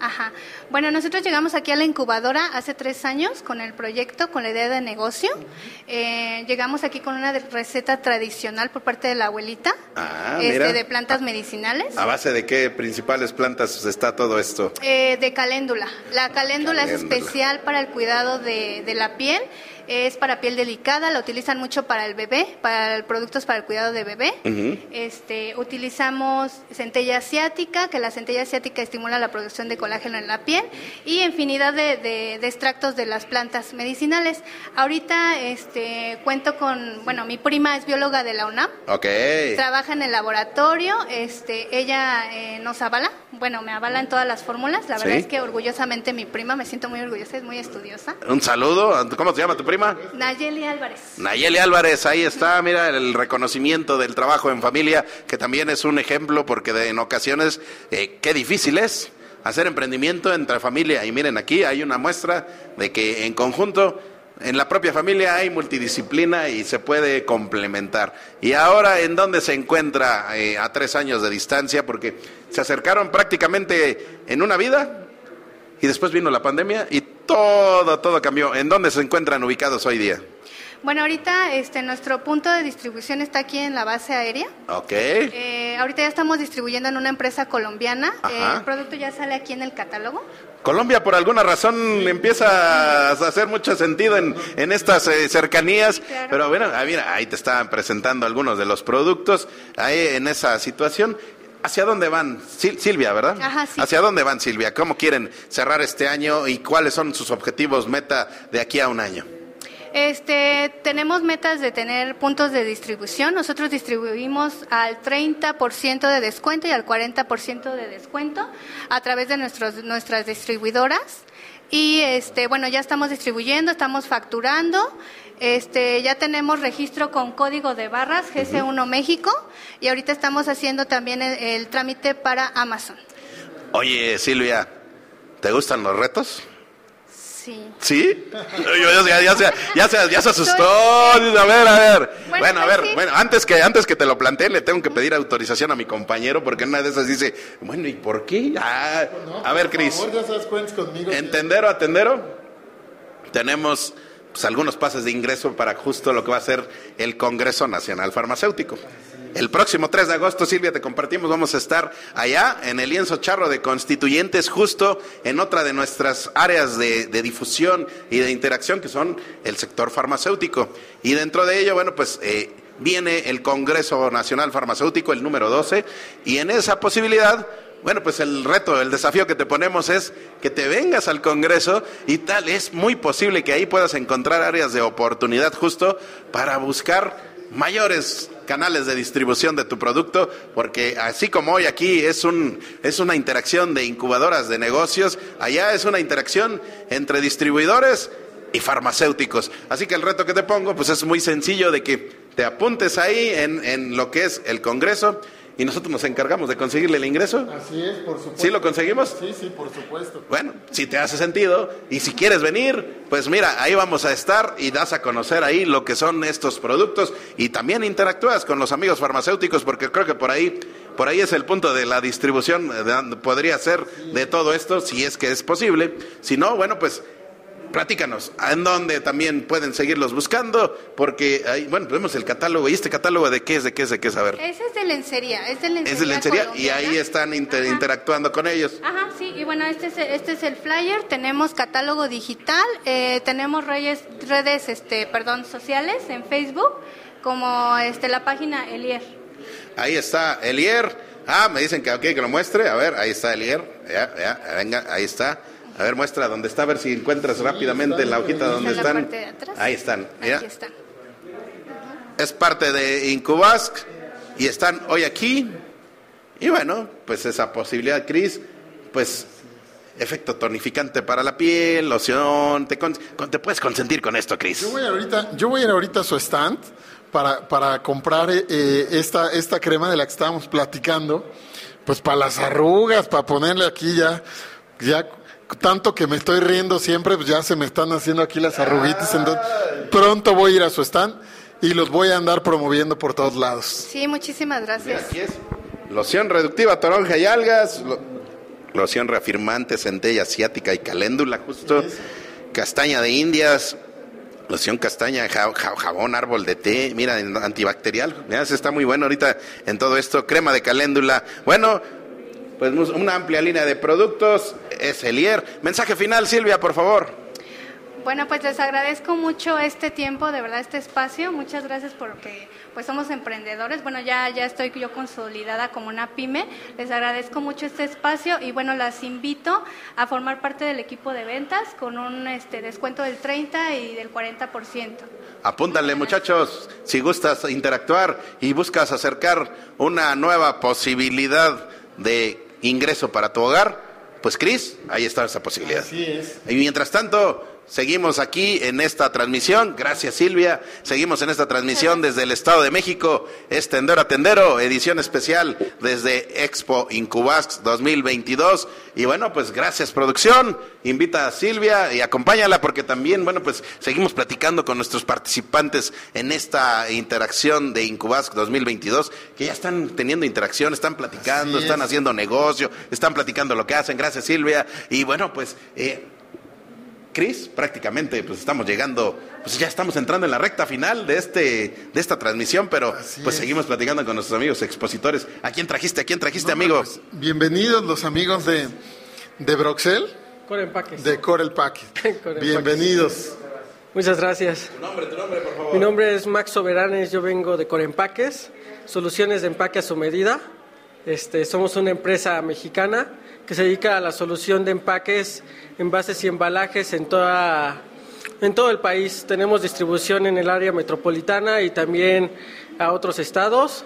Ajá. Bueno, nosotros llegamos aquí a la incubadora hace tres años con el proyecto, con la idea de negocio. Eh, llegamos aquí con una receta tradicional por parte de la abuelita, Ah, este, mira. de plantas medicinales. ¿A base de qué principales plantas está todo esto? Eh, de caléndula. La caléndula, es especial para el cuidado de, de la piel. Es para piel delicada, la utilizan mucho para el bebé, para productos para el cuidado de bebé. Este, utilizamos centella asiática, que la centella asiática estimula la producción de colágeno en la piel y infinidad de, de- de extractos de las plantas medicinales. Ahorita este, cuento con, bueno, mi prima es bióloga de la UNAM, trabaja en el laboratorio, este, ella eh, nos avala, bueno, me avala en todas las fórmulas, la verdad Sí. es que orgullosamente mi prima, me siento muy orgullosa, es muy estudiosa. Un saludo. ¿Cómo se llama tu prima? Nayeli Álvarez. Nayeli Álvarez, ahí está, mira el reconocimiento del trabajo en familia, que también es un ejemplo porque de- en ocasiones eh, qué difícil es hacer emprendimiento entre familia. Y miren, aquí hay una muestra de que en conjunto, en la propia familia hay multidisciplina y se puede complementar. Y ahora, ¿en dónde se encuentra eh, a tres años de distancia? Porque se acercaron prácticamente en una vida y después vino la pandemia y todo, todo cambió. ¿En dónde se encuentran ubicados hoy día? Bueno, ahorita este, nuestro punto de distribución está aquí en la base aérea. Ok. Eh, ahorita ya estamos distribuyendo en una empresa colombiana. El producto ya sale aquí en el catálogo. Colombia por alguna razón empieza a hacer mucho sentido en, en estas eh, cercanías, claro. pero bueno, ah, mira, ahí te estaban presentando algunos de los productos ahí en esa situación. ¿Hacia dónde van? Sil- Silvia, ¿verdad? Ajá, sí. ¿Hacia dónde van, Silvia? ¿Cómo quieren cerrar este año y cuáles son sus objetivos meta de aquí a un año? Este, tenemos metas de tener puntos de distribución. Nosotros distribuimos al 30% de descuento y al 40% de descuento a través de nuestros, nuestras distribuidoras. Y este, bueno, ya estamos distribuyendo, estamos facturando. Este, ya tenemos registro con código de barras GC1 México y ahorita estamos haciendo también el, el trámite para Amazon. Oye, Silvia, ¿te gustan los retos? Sí. ¿Sí? Yo- ya, ya, se, ya, se, ya se asustó. A ver, a ver. Bueno, Bueno, a ver, sí. bueno, antes que, antes que te lo plantee, le tengo que pedir autorización a mi compañero, porque una de esas dice, bueno, ¿y por qué? Ah, a ver, Cris. Entendero, atendero. Tenemos pues, algunos pases de ingreso para justo lo que va a ser el Congreso Nacional Farmacéutico. El próximo 3 de agosto, Silvia, te compartimos, vamos a estar allá en el lienzo charro de constituyentes, justo en otra de nuestras áreas de, difusión y de interacción, que son el sector farmacéutico. Y dentro de ello, bueno, pues... Eh, viene el Congreso Nacional Farmacéutico, el número 12, y en esa posibilidad bueno, pues el reto, el desafío que te ponemos es que te vengas al Congreso y tal, es muy posible que ahí puedas encontrar áreas de oportunidad justo para buscar mayores canales de distribución de tu producto, porque así como hoy aquí es un es una interacción de incubadoras de negocios, allá es una interacción entre distribuidores y farmacéuticos. Así que el reto que te pongo pues es muy sencillo de que te apuntes ahí en, en lo que es el Congreso y nosotros nos encargamos de conseguirle el ingreso. Así es, por supuesto. ¿Sí lo conseguimos? Sí, sí, por supuesto. Bueno, si te hace sentido y si quieres venir, pues mira, ahí vamos a estar y das a conocer ahí lo que son estos productos y también interactúas con los amigos farmacéuticos porque creo que por ahí por ahí es el punto de la distribución, podría ser de todo esto, si es que es posible. Si no, bueno, pues platícanos, ¿en dónde también pueden seguirlos buscando? Porque, ahí, bueno, vemos el catálogo. ¿Y este catálogo de qué es, de qué es, de qué es? A ver. Ese es de lencería, es de lencería. Es de lencería y ahí están inter- interactuando con ellos. Ajá, sí, y bueno, este es, este es el flyer, tenemos catálogo digital, eh, tenemos redes, redes este, perdón, sociales en Facebook, como este, la página Elier. Ahí está Elier. Ah, me dicen que, ok, que lo muestre. A ver, ahí está Elier. Ya, ya, venga, ahí está. A ver, muestra dónde está, a ver si encuentras rápidamente en la hojita donde Está en la están. parte de atrás. Ahí están. mira. Aquí está. Es parte de Incubask y están hoy aquí. Y bueno, pues esa posibilidad, Cris, pues efecto tonificante para la piel, loción, te, con- con- te puedes consentir con esto, Cris. Yo voy a ir ahorita, yo voy a ir ahorita a su stand para, para comprar eh, esta, esta crema de la que estábamos platicando, pues para las arrugas, para ponerle aquí ya, ya tanto que me estoy riendo siempre, pues ya se me están haciendo aquí las arruguitas, entonces pronto voy a ir a su stand y los voy a andar promoviendo por todos lados. Sí, muchísimas gracias. Aquí es. Loción reductiva, toronja y algas. lo- loción reafirmante, centella asiática y caléndula, justo. Castaña de indias. Loción castaña, ja- ja- jabón, árbol de té. Mira, antibacterial. Mira, ese está muy bueno ahorita en todo esto. Crema de caléndula. Bueno, pues una amplia línea de productos. Es Elier. Mensaje final, Silvia, por favor. Bueno, pues les agradezco mucho este tiempo, de verdad, este espacio. Muchas gracias porque pues somos emprendedores. Bueno, ya, ya estoy yo consolidada como una pyme. Les agradezco mucho este espacio y bueno, las invito a formar parte del equipo de ventas con un este, descuento del 30 y del 40%. Apúntale, muchachos, si gustas interactuar y buscas acercar una nueva posibilidad de ingreso para tu hogar, pues Cris, ahí está esa posibilidad. Así es. Y mientras tanto, seguimos aquí en esta transmisión. Gracias, Silvia. Seguimos en esta transmisión desde el Estado de México. Es Tendero a Tendero, edición especial desde Expo Incubasks 2022. Y bueno, pues gracias, producción. Invita a Silvia y acompáñala porque también, bueno, pues seguimos platicando con nuestros participantes en esta interacción de Incubasks 2022, que ya están teniendo interacción, están platicando, están es. haciendo negocio, están platicando lo que hacen. Gracias, Silvia. Y bueno, pues. Eh, Cris, prácticamente pues estamos llegando, pues ya estamos entrando en la recta final de este de esta transmisión, pero pues es. seguimos platicando con nuestros amigos expositores. ¿A quién trajiste? ¿A quién trajiste, amigo? pues, Bienvenidos los amigos de, de Broxel, Core Empaques. de Corel Packet. Corel Bienvenidos. Muchas gracias. Tu nombre, tu nombre, por favor. Mi nombre es Max Soberanes, yo vengo de Core Empaques, soluciones de empaque a su medida. Este, somos una empresa mexicana que se dedica a la solución de empaques, envases y embalajes en toda en todo el país. Tenemos distribución en el área metropolitana y también a otros estados.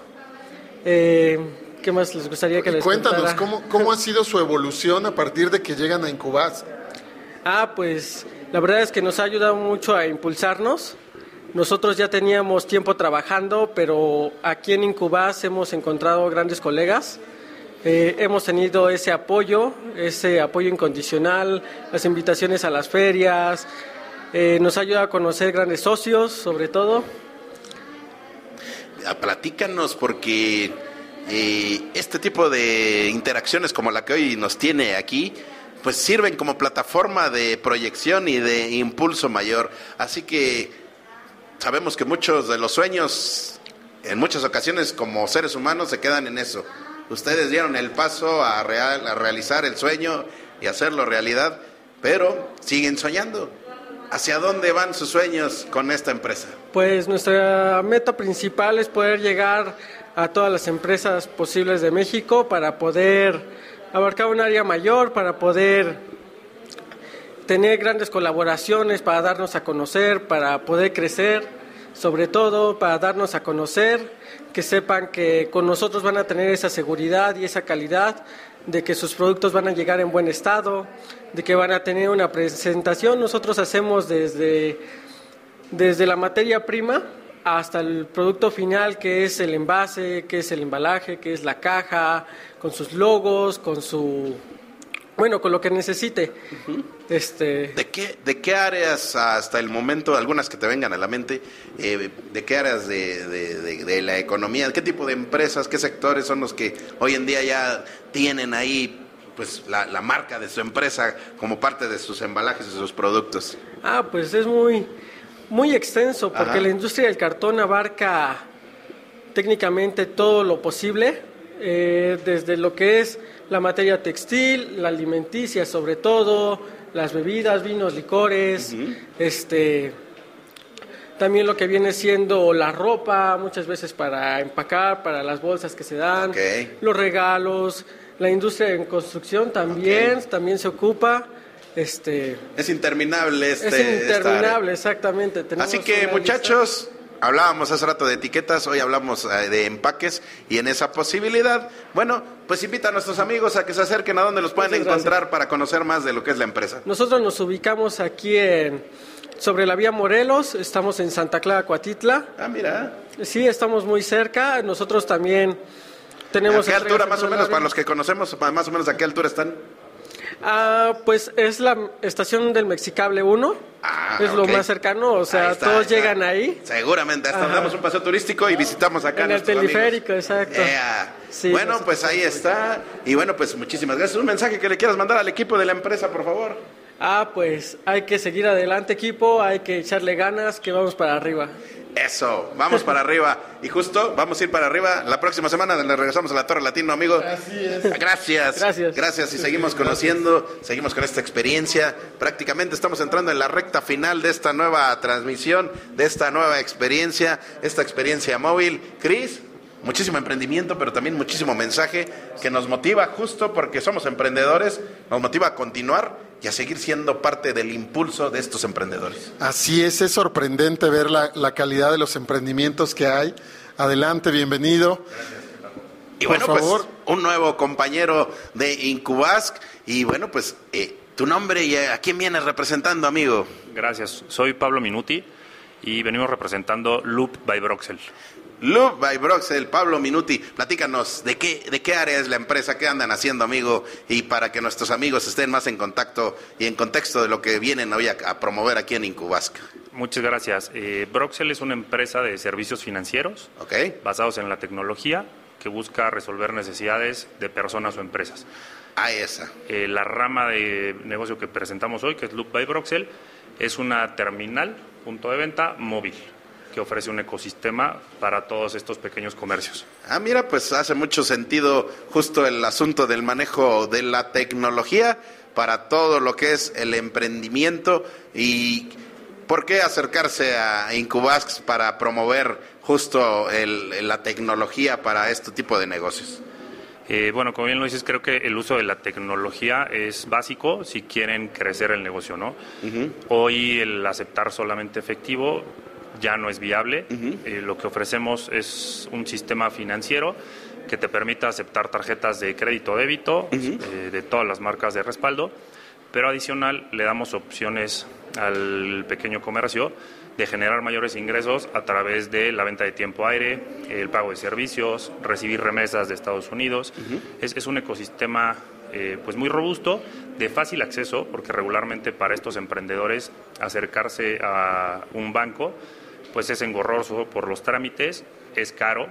Eh, ¿Qué más les gustaría que les Cuéntanos, contara? ¿cómo, ¿cómo ha sido su evolución a partir de que llegan a Incubas? Ah, pues la verdad es que nos ha ayudado mucho a impulsarnos. Nosotros ya teníamos tiempo trabajando, pero aquí en Incubas hemos encontrado grandes colegas. Eh, hemos tenido ese apoyo, ese apoyo incondicional, las invitaciones a las ferias. eh, nos ayuda a conocer grandes socios, sobre todo. Platícanos porque eh, este tipo de interacciones como la que hoy nos tiene aquí, pues sirven como plataforma de proyección y de impulso mayor. Así que sabemos que muchos de los sueños en muchas ocasiones como seres humanos se quedan en eso. Ustedes dieron el paso a, real, a realizar el sueño y hacerlo realidad, pero siguen soñando. ¿Hacia dónde van sus sueños con esta empresa? Pues nuestra meta principal es poder llegar a todas las empresas posibles de México para poder abarcar un área mayor, para poder tener grandes colaboraciones, para darnos a conocer, para poder crecer, sobre todo para darnos a conocer, que sepan que con nosotros van a tener esa seguridad y esa calidad de que sus productos van a llegar en buen estado, de que van a tener una presentación. Nosotros hacemos desde, desde la materia prima hasta el producto final, que es el envase, que es el embalaje, que es la caja, con sus logos, con su bueno, con lo que necesite. este... ¿De, qué, ¿De qué áreas hasta el momento, algunas que te vengan a la mente, eh, de qué áreas de, de, la economía, qué tipo de empresas, qué sectores son los que hoy en día ya tienen ahí pues la, la marca de su empresa como parte de sus embalajes y sus productos? Ah, pues es muy, muy extenso, porque la industria del cartón abarca técnicamente todo lo posible, eh, desde lo que es la materia textil, la alimenticia sobre todo, las bebidas, vinos, licores, este también lo que viene siendo la ropa, muchas veces para empacar, para las bolsas que se dan, los regalos, la industria en construcción también, también se ocupa. Este, es interminable este. Es interminable, exactamente. Así que muchachos, Hablábamos hace rato de etiquetas, hoy hablamos eh, de empaques y en esa posibilidad, bueno, pues invita a nuestros amigos a que se acerquen a donde los pueden encontrar para conocer más de lo que es la empresa. Nosotros nos ubicamos aquí en sobre la vía Morelos, estamos en Santa Clara, Coatitla. Ah, mira. Sí, estamos muy cerca. Nosotros también tenemos. ¿A qué altura más o menos, para los que conocemos, más o menos a qué altura están? Ah, pues es la estación del Mexicable 1. Ah, es lo más cercano, o sea, todos llegan ahí. Seguramente, hasta damos un paseo turístico y visitamos acá. En el teleférico, exacto. bueno, pues ahí está. Y bueno, pues muchísimas gracias. Un mensaje que le quieras mandar al equipo de la empresa, por favor. Ah, pues hay que seguir adelante, equipo, hay que echarle ganas, que vamos para arriba. Eso, vamos para arriba. Y justo vamos a ir para arriba. La próxima semana le regresamos a la Torre Latino, amigo. Gracias. Gracias. Gracias. Y seguimos conociendo, seguimos con esta experiencia. Prácticamente estamos entrando en la recta final de esta nueva transmisión, de esta nueva experiencia, esta experiencia móvil. Cris, muchísimo emprendimiento, pero también muchísimo mensaje que nos motiva justo porque somos emprendedores, nos motiva a continuar y a seguir siendo parte del impulso de estos emprendedores. Así es, es sorprendente ver la, calidad de los emprendimientos que hay. Adelante, bienvenido. Y bueno, pues un nuevo compañero de Incubask. Y bueno, pues eh, tu nombre y a quién vienes representando, amigo. Gracias, soy Pablo Minuti y venimos representando Loop by Broxel. Loop by Broxel, Pablo Minuti, platícanos de qué, de qué área es la empresa, qué andan haciendo, amigo, y para que nuestros amigos estén más en contacto y en contexto de lo que vienen hoy a, promover aquí en Incubasca. Muchas gracias. Eh, Broxel es una empresa de servicios financieros basados en la tecnología que busca resolver necesidades de personas o empresas. Ah, esa. Eh, la rama de negocio que presentamos hoy, que es Loop by Broxel, es una terminal, punto de venta móvil que ofrece un ecosistema para todos estos pequeños comercios. Ah, mira, pues hace mucho sentido justo el asunto del manejo de la tecnología para todo lo que es el emprendimiento y por qué acercarse a Incubasks para promover justo la tecnología para este tipo de negocios. Eh, bueno, como bien lo dices, creo que el uso de la tecnología es básico si quieren crecer el negocio, ¿no? Hoy el aceptar solamente efectivo ya no es viable. Eh, lo que ofrecemos es un sistema financiero que te permita aceptar tarjetas de crédito o débito eh, de todas las marcas de respaldo, pero adicional le damos opciones al pequeño comercio de generar mayores ingresos a través de la venta de tiempo aire, el pago de servicios, recibir remesas de Estados Unidos. es, un ecosistema eh, pues muy robusto, de fácil acceso, porque regularmente para estos emprendedores acercarse a un banco pues es engorroso por los trámites, es caro,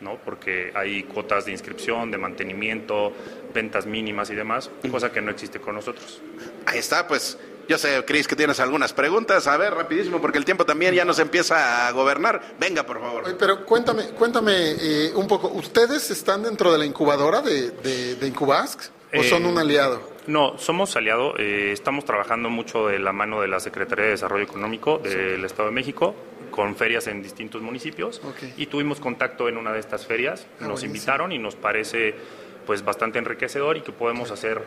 ¿no? porque hay cuotas de inscripción, de mantenimiento, ventas mínimas y demás, cosa que no existe con nosotros. Ahí está, pues Yo sé, Cris, que tienes algunas preguntas. A ver, rapidísimo, porque el tiempo también ya nos empieza a gobernar. Venga, por favor. Oye, Pero cuéntame, cuéntame eh, un poco, ¿ustedes están dentro de la incubadora de, de, de Incubask o son Eh, un aliado? No, somos aliado. eh, estamos trabajando mucho de la mano de la Secretaría de Desarrollo Económico del Estado de México con ferias en distintos municipios y tuvimos contacto en una de estas ferias. Ah, nos buenísimo. invitaron y nos parece pues bastante enriquecedor y que podemos hacer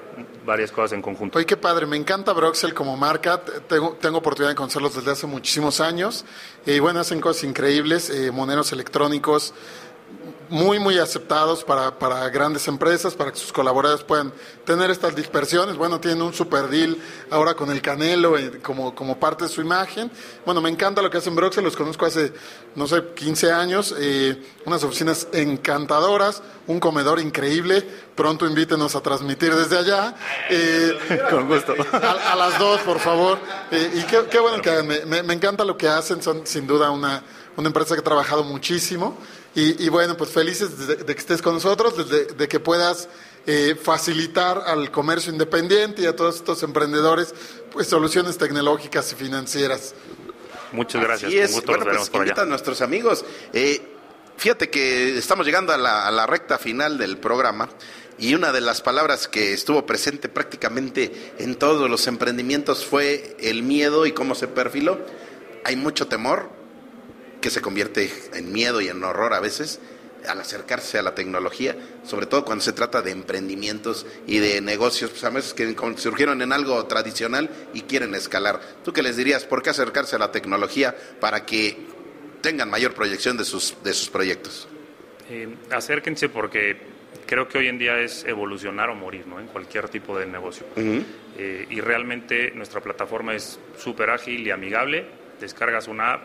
varias cosas en conjunto. Oye, qué padre, me encanta Broxel como marca, tengo, tengo oportunidad de conocerlos desde hace muchísimos años, y bueno, hacen cosas increíbles, eh, moneros electrónicos muy, muy aceptados para, para grandes empresas, para que sus colaboradores puedan tener estas dispersiones. Bueno, tienen un super deal ahora con el Canelo eh, como, como parte de su imagen. Bueno, me encanta lo que hacen Broxel, los conozco hace, no sé, 15 años, eh, unas oficinas encantadoras, un comedor increíble. Pronto invítenos a transmitir desde allá. Eh, Con gusto. a, a las dos, por favor. Eh, y qué, qué bueno que hagan. Me, me- me encanta lo que hacen. Son sin duda una, una empresa que ha trabajado muchísimo. Y, y bueno, pues felices de, de que estés con nosotros, de, de que puedas eh, facilitar al comercio independiente y a todos estos emprendedores pues soluciones tecnológicas y financieras. Muchas gracias. Así es. Con gusto Bueno, pues por invita a allá. nuestros amigos. Eh, fíjate que estamos llegando a la, a la recta final del programa y una de las palabras que estuvo presente prácticamente en todos los emprendimientos fue el miedo y cómo se perfiló. Hay mucho temor que se convierte en miedo y en horror a veces al acercarse a la tecnología, sobre todo cuando se trata de emprendimientos y de negocios, pues a veces que surgieron en algo tradicional y quieren escalar. ¿Tú qué les dirías? ¿Por qué acercarse a la tecnología para que tengan mayor proyección de sus, de sus proyectos? Eh, acérquense porque creo que hoy en día es evolucionar o morir, ¿no? En cualquier tipo de negocio. Eh, y realmente nuestra plataforma es súper ágil y amigable. Descargas una app,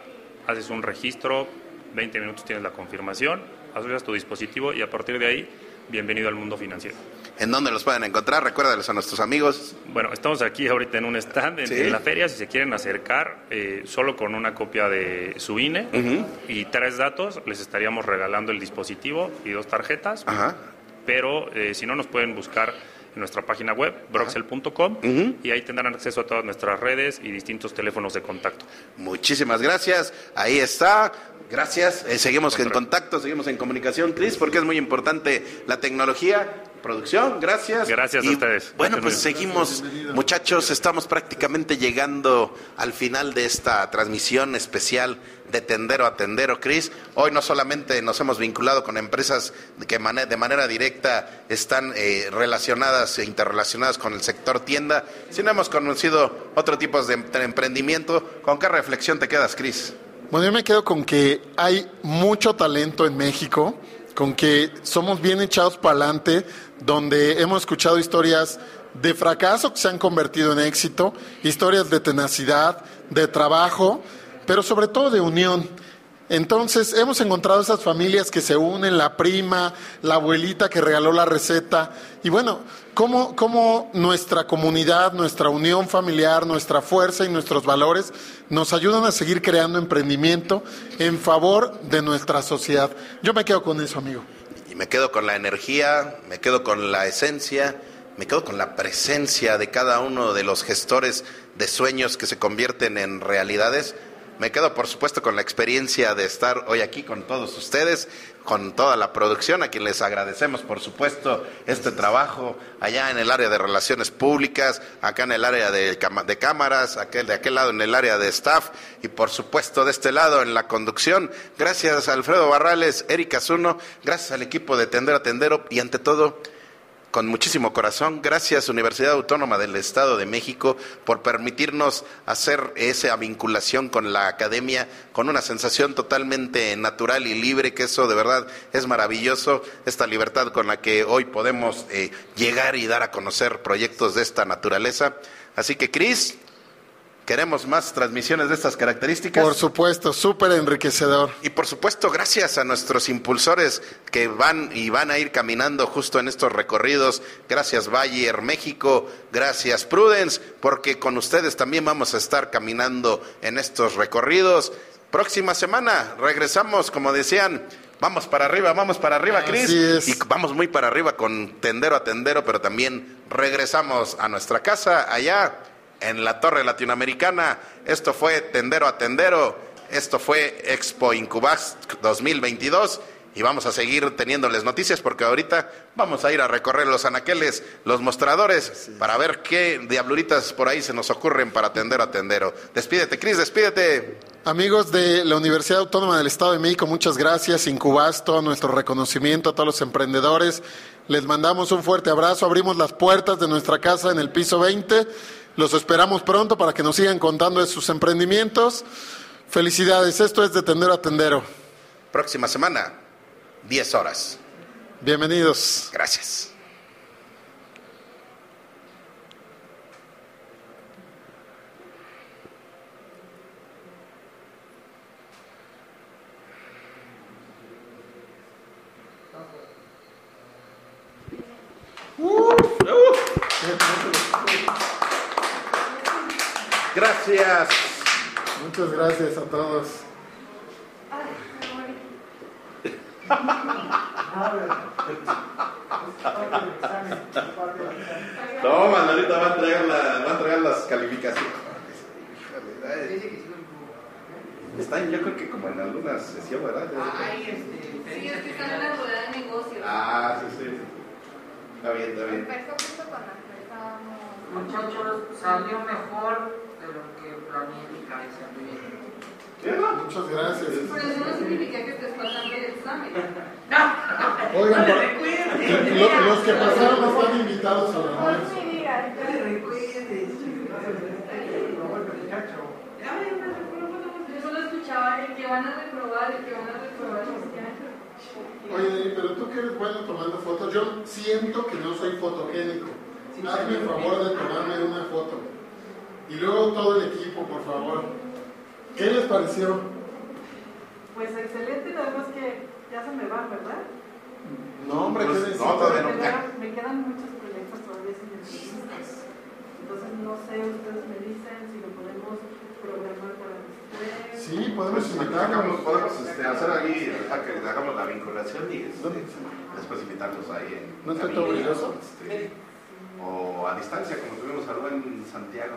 haces un registro, 20 minutos tienes la confirmación, asocias tu dispositivo y a partir de ahí, bienvenido al mundo financiero. ¿En dónde los pueden encontrar? Recuérdales a nuestros amigos. Bueno, estamos aquí ahorita en un stand en, Sí. en la feria. Si se quieren acercar, eh, solo con una copia de su INE y tres datos, les estaríamos regalando el dispositivo y dos tarjetas. Pero eh, si no, nos pueden buscar nuestra página web, broxel.com, y ahí tendrán acceso a todas nuestras redes y distintos teléfonos de contacto. Muchísimas gracias. Ahí está. Gracias. Eh, seguimos en contacto, seguimos en comunicación, Cris, porque es muy importante la tecnología. Producción, gracias. Gracias a ustedes. Bueno, pues Gracias, seguimos, muchachos, estamos prácticamente llegando al final de esta transmisión especial de Tendero a Tendero, Cris. Hoy no solamente nos hemos vinculado con empresas que mane- de manera directa están eh, relacionadas e interrelacionadas con el sector tienda, sino hemos conocido otro tipo de de emprendimiento. ¿Con qué reflexión te quedas, Cris? Bueno, yo me quedo con que hay mucho talento en México, con que somos bien echados para adelante, donde hemos escuchado historias de fracaso que se han convertido en éxito, historias de tenacidad, de trabajo, pero sobre todo de unión. Entonces, hemos encontrado esas familias que se unen, la prima, la abuelita que regaló la receta. Y bueno, cómo, cómo nuestra comunidad, nuestra unión familiar, nuestra fuerza y nuestros valores nos ayudan a seguir creando emprendimiento en favor de nuestra sociedad. Yo me quedo con eso, amigo. Y me quedo con la energía, me quedo con la esencia, me quedo con la presencia de cada uno de los gestores de sueños que se convierten en realidades. Me quedo, por supuesto, con la experiencia de estar hoy aquí con todos ustedes, con toda la producción, a quien les agradecemos, por supuesto, este trabajo allá en el área de relaciones públicas, acá en el área de, cámaras, aquel, de aquel lado en el área de staff y, por supuesto, de este lado en la conducción. Gracias Alfredo Barrales, Erika Zuno, gracias al equipo de Tendero a Tendero y, ante todo, con muchísimo corazón. Gracias Universidad Autónoma del Estado de México por permitirnos hacer esa vinculación con la academia con una sensación totalmente natural y libre, que eso de verdad es maravilloso, esta libertad con la que hoy podemos eh, llegar y dar a conocer proyectos de esta naturaleza. Así que Cris, queremos más transmisiones de estas características. Por supuesto, súper enriquecedor. Y por supuesto, gracias a nuestros impulsores que van y van a ir caminando justo en estos recorridos. Gracias Bayer México, gracias Prudence, porque con ustedes también vamos a estar caminando en estos recorridos. Próxima semana regresamos, como decían, vamos para arriba, vamos para arriba, Cris. Y vamos muy para arriba con tendero a tendero, pero también regresamos a nuestra casa allá en la Torre Latinoamericana. Esto fue Tendero a Tendero. Esto fue Expo Incubas 2022 y vamos a seguir teniéndoles noticias porque ahorita vamos a ir a recorrer los anaqueles, los mostradores, para ver qué diabluritas por ahí se nos ocurren para atender a tendero. Despídete, Cris, despídete. Amigos de la Universidad Autónoma del Estado de México, muchas gracias. Incubas, todo nuestro reconocimiento a todos los emprendedores. Les mandamos un fuerte abrazo. Abrimos las puertas de nuestra casa en el piso 20. Los esperamos pronto para que nos sigan contando de sus emprendimientos. Felicidades. Esto es de Tendero a Tendero. Próxima semana, 10 horas. Bienvenidos. Gracias. Gracias. Muchas gracias a todos. No, ahorita va a entregar, la, va a entregar las calificaciones. Están, yo creo que como en alguna sesión, ¿verdad? Ay, este, sí, es que están en la rueda de negocios. Ah, sí, sí. Está bien, está bien. Justo cuando. Muchachos, salió mejor que planeé en mi cabeza. Muy bien. Muchas gracias. Pero eso no significa que estés pasando el examen. Oigan, por- lo- los que pasaron están invitados a la almuerzo. Yo solo escuchaba el que van a reprobar, el que van a reprobar. Oye, pero tú que eres bueno tomando fotos, yo siento que no soy fotogénico. Hazme el favor de tomarme una foto. Y luego todo el equipo, por favor. ¿Qué les pareció? Pues excelente, nada más que ya se me van, ¿verdad? No, hombre, ¿qué Pues, necesitas? no, todavía no. Me quedan, me quedan muchos proyectos todavía sin entrevistas. Entonces no sé, ustedes me dicen si lo podemos programar para después. Sí, podemos Pues, invitarlos. Podemos, este, hacer ahí, a que hagamos la vinculación y este, después invitarlos ahí en ¿No está todo brilloso? este, o a distancia, como tuvimos al buen Santiago.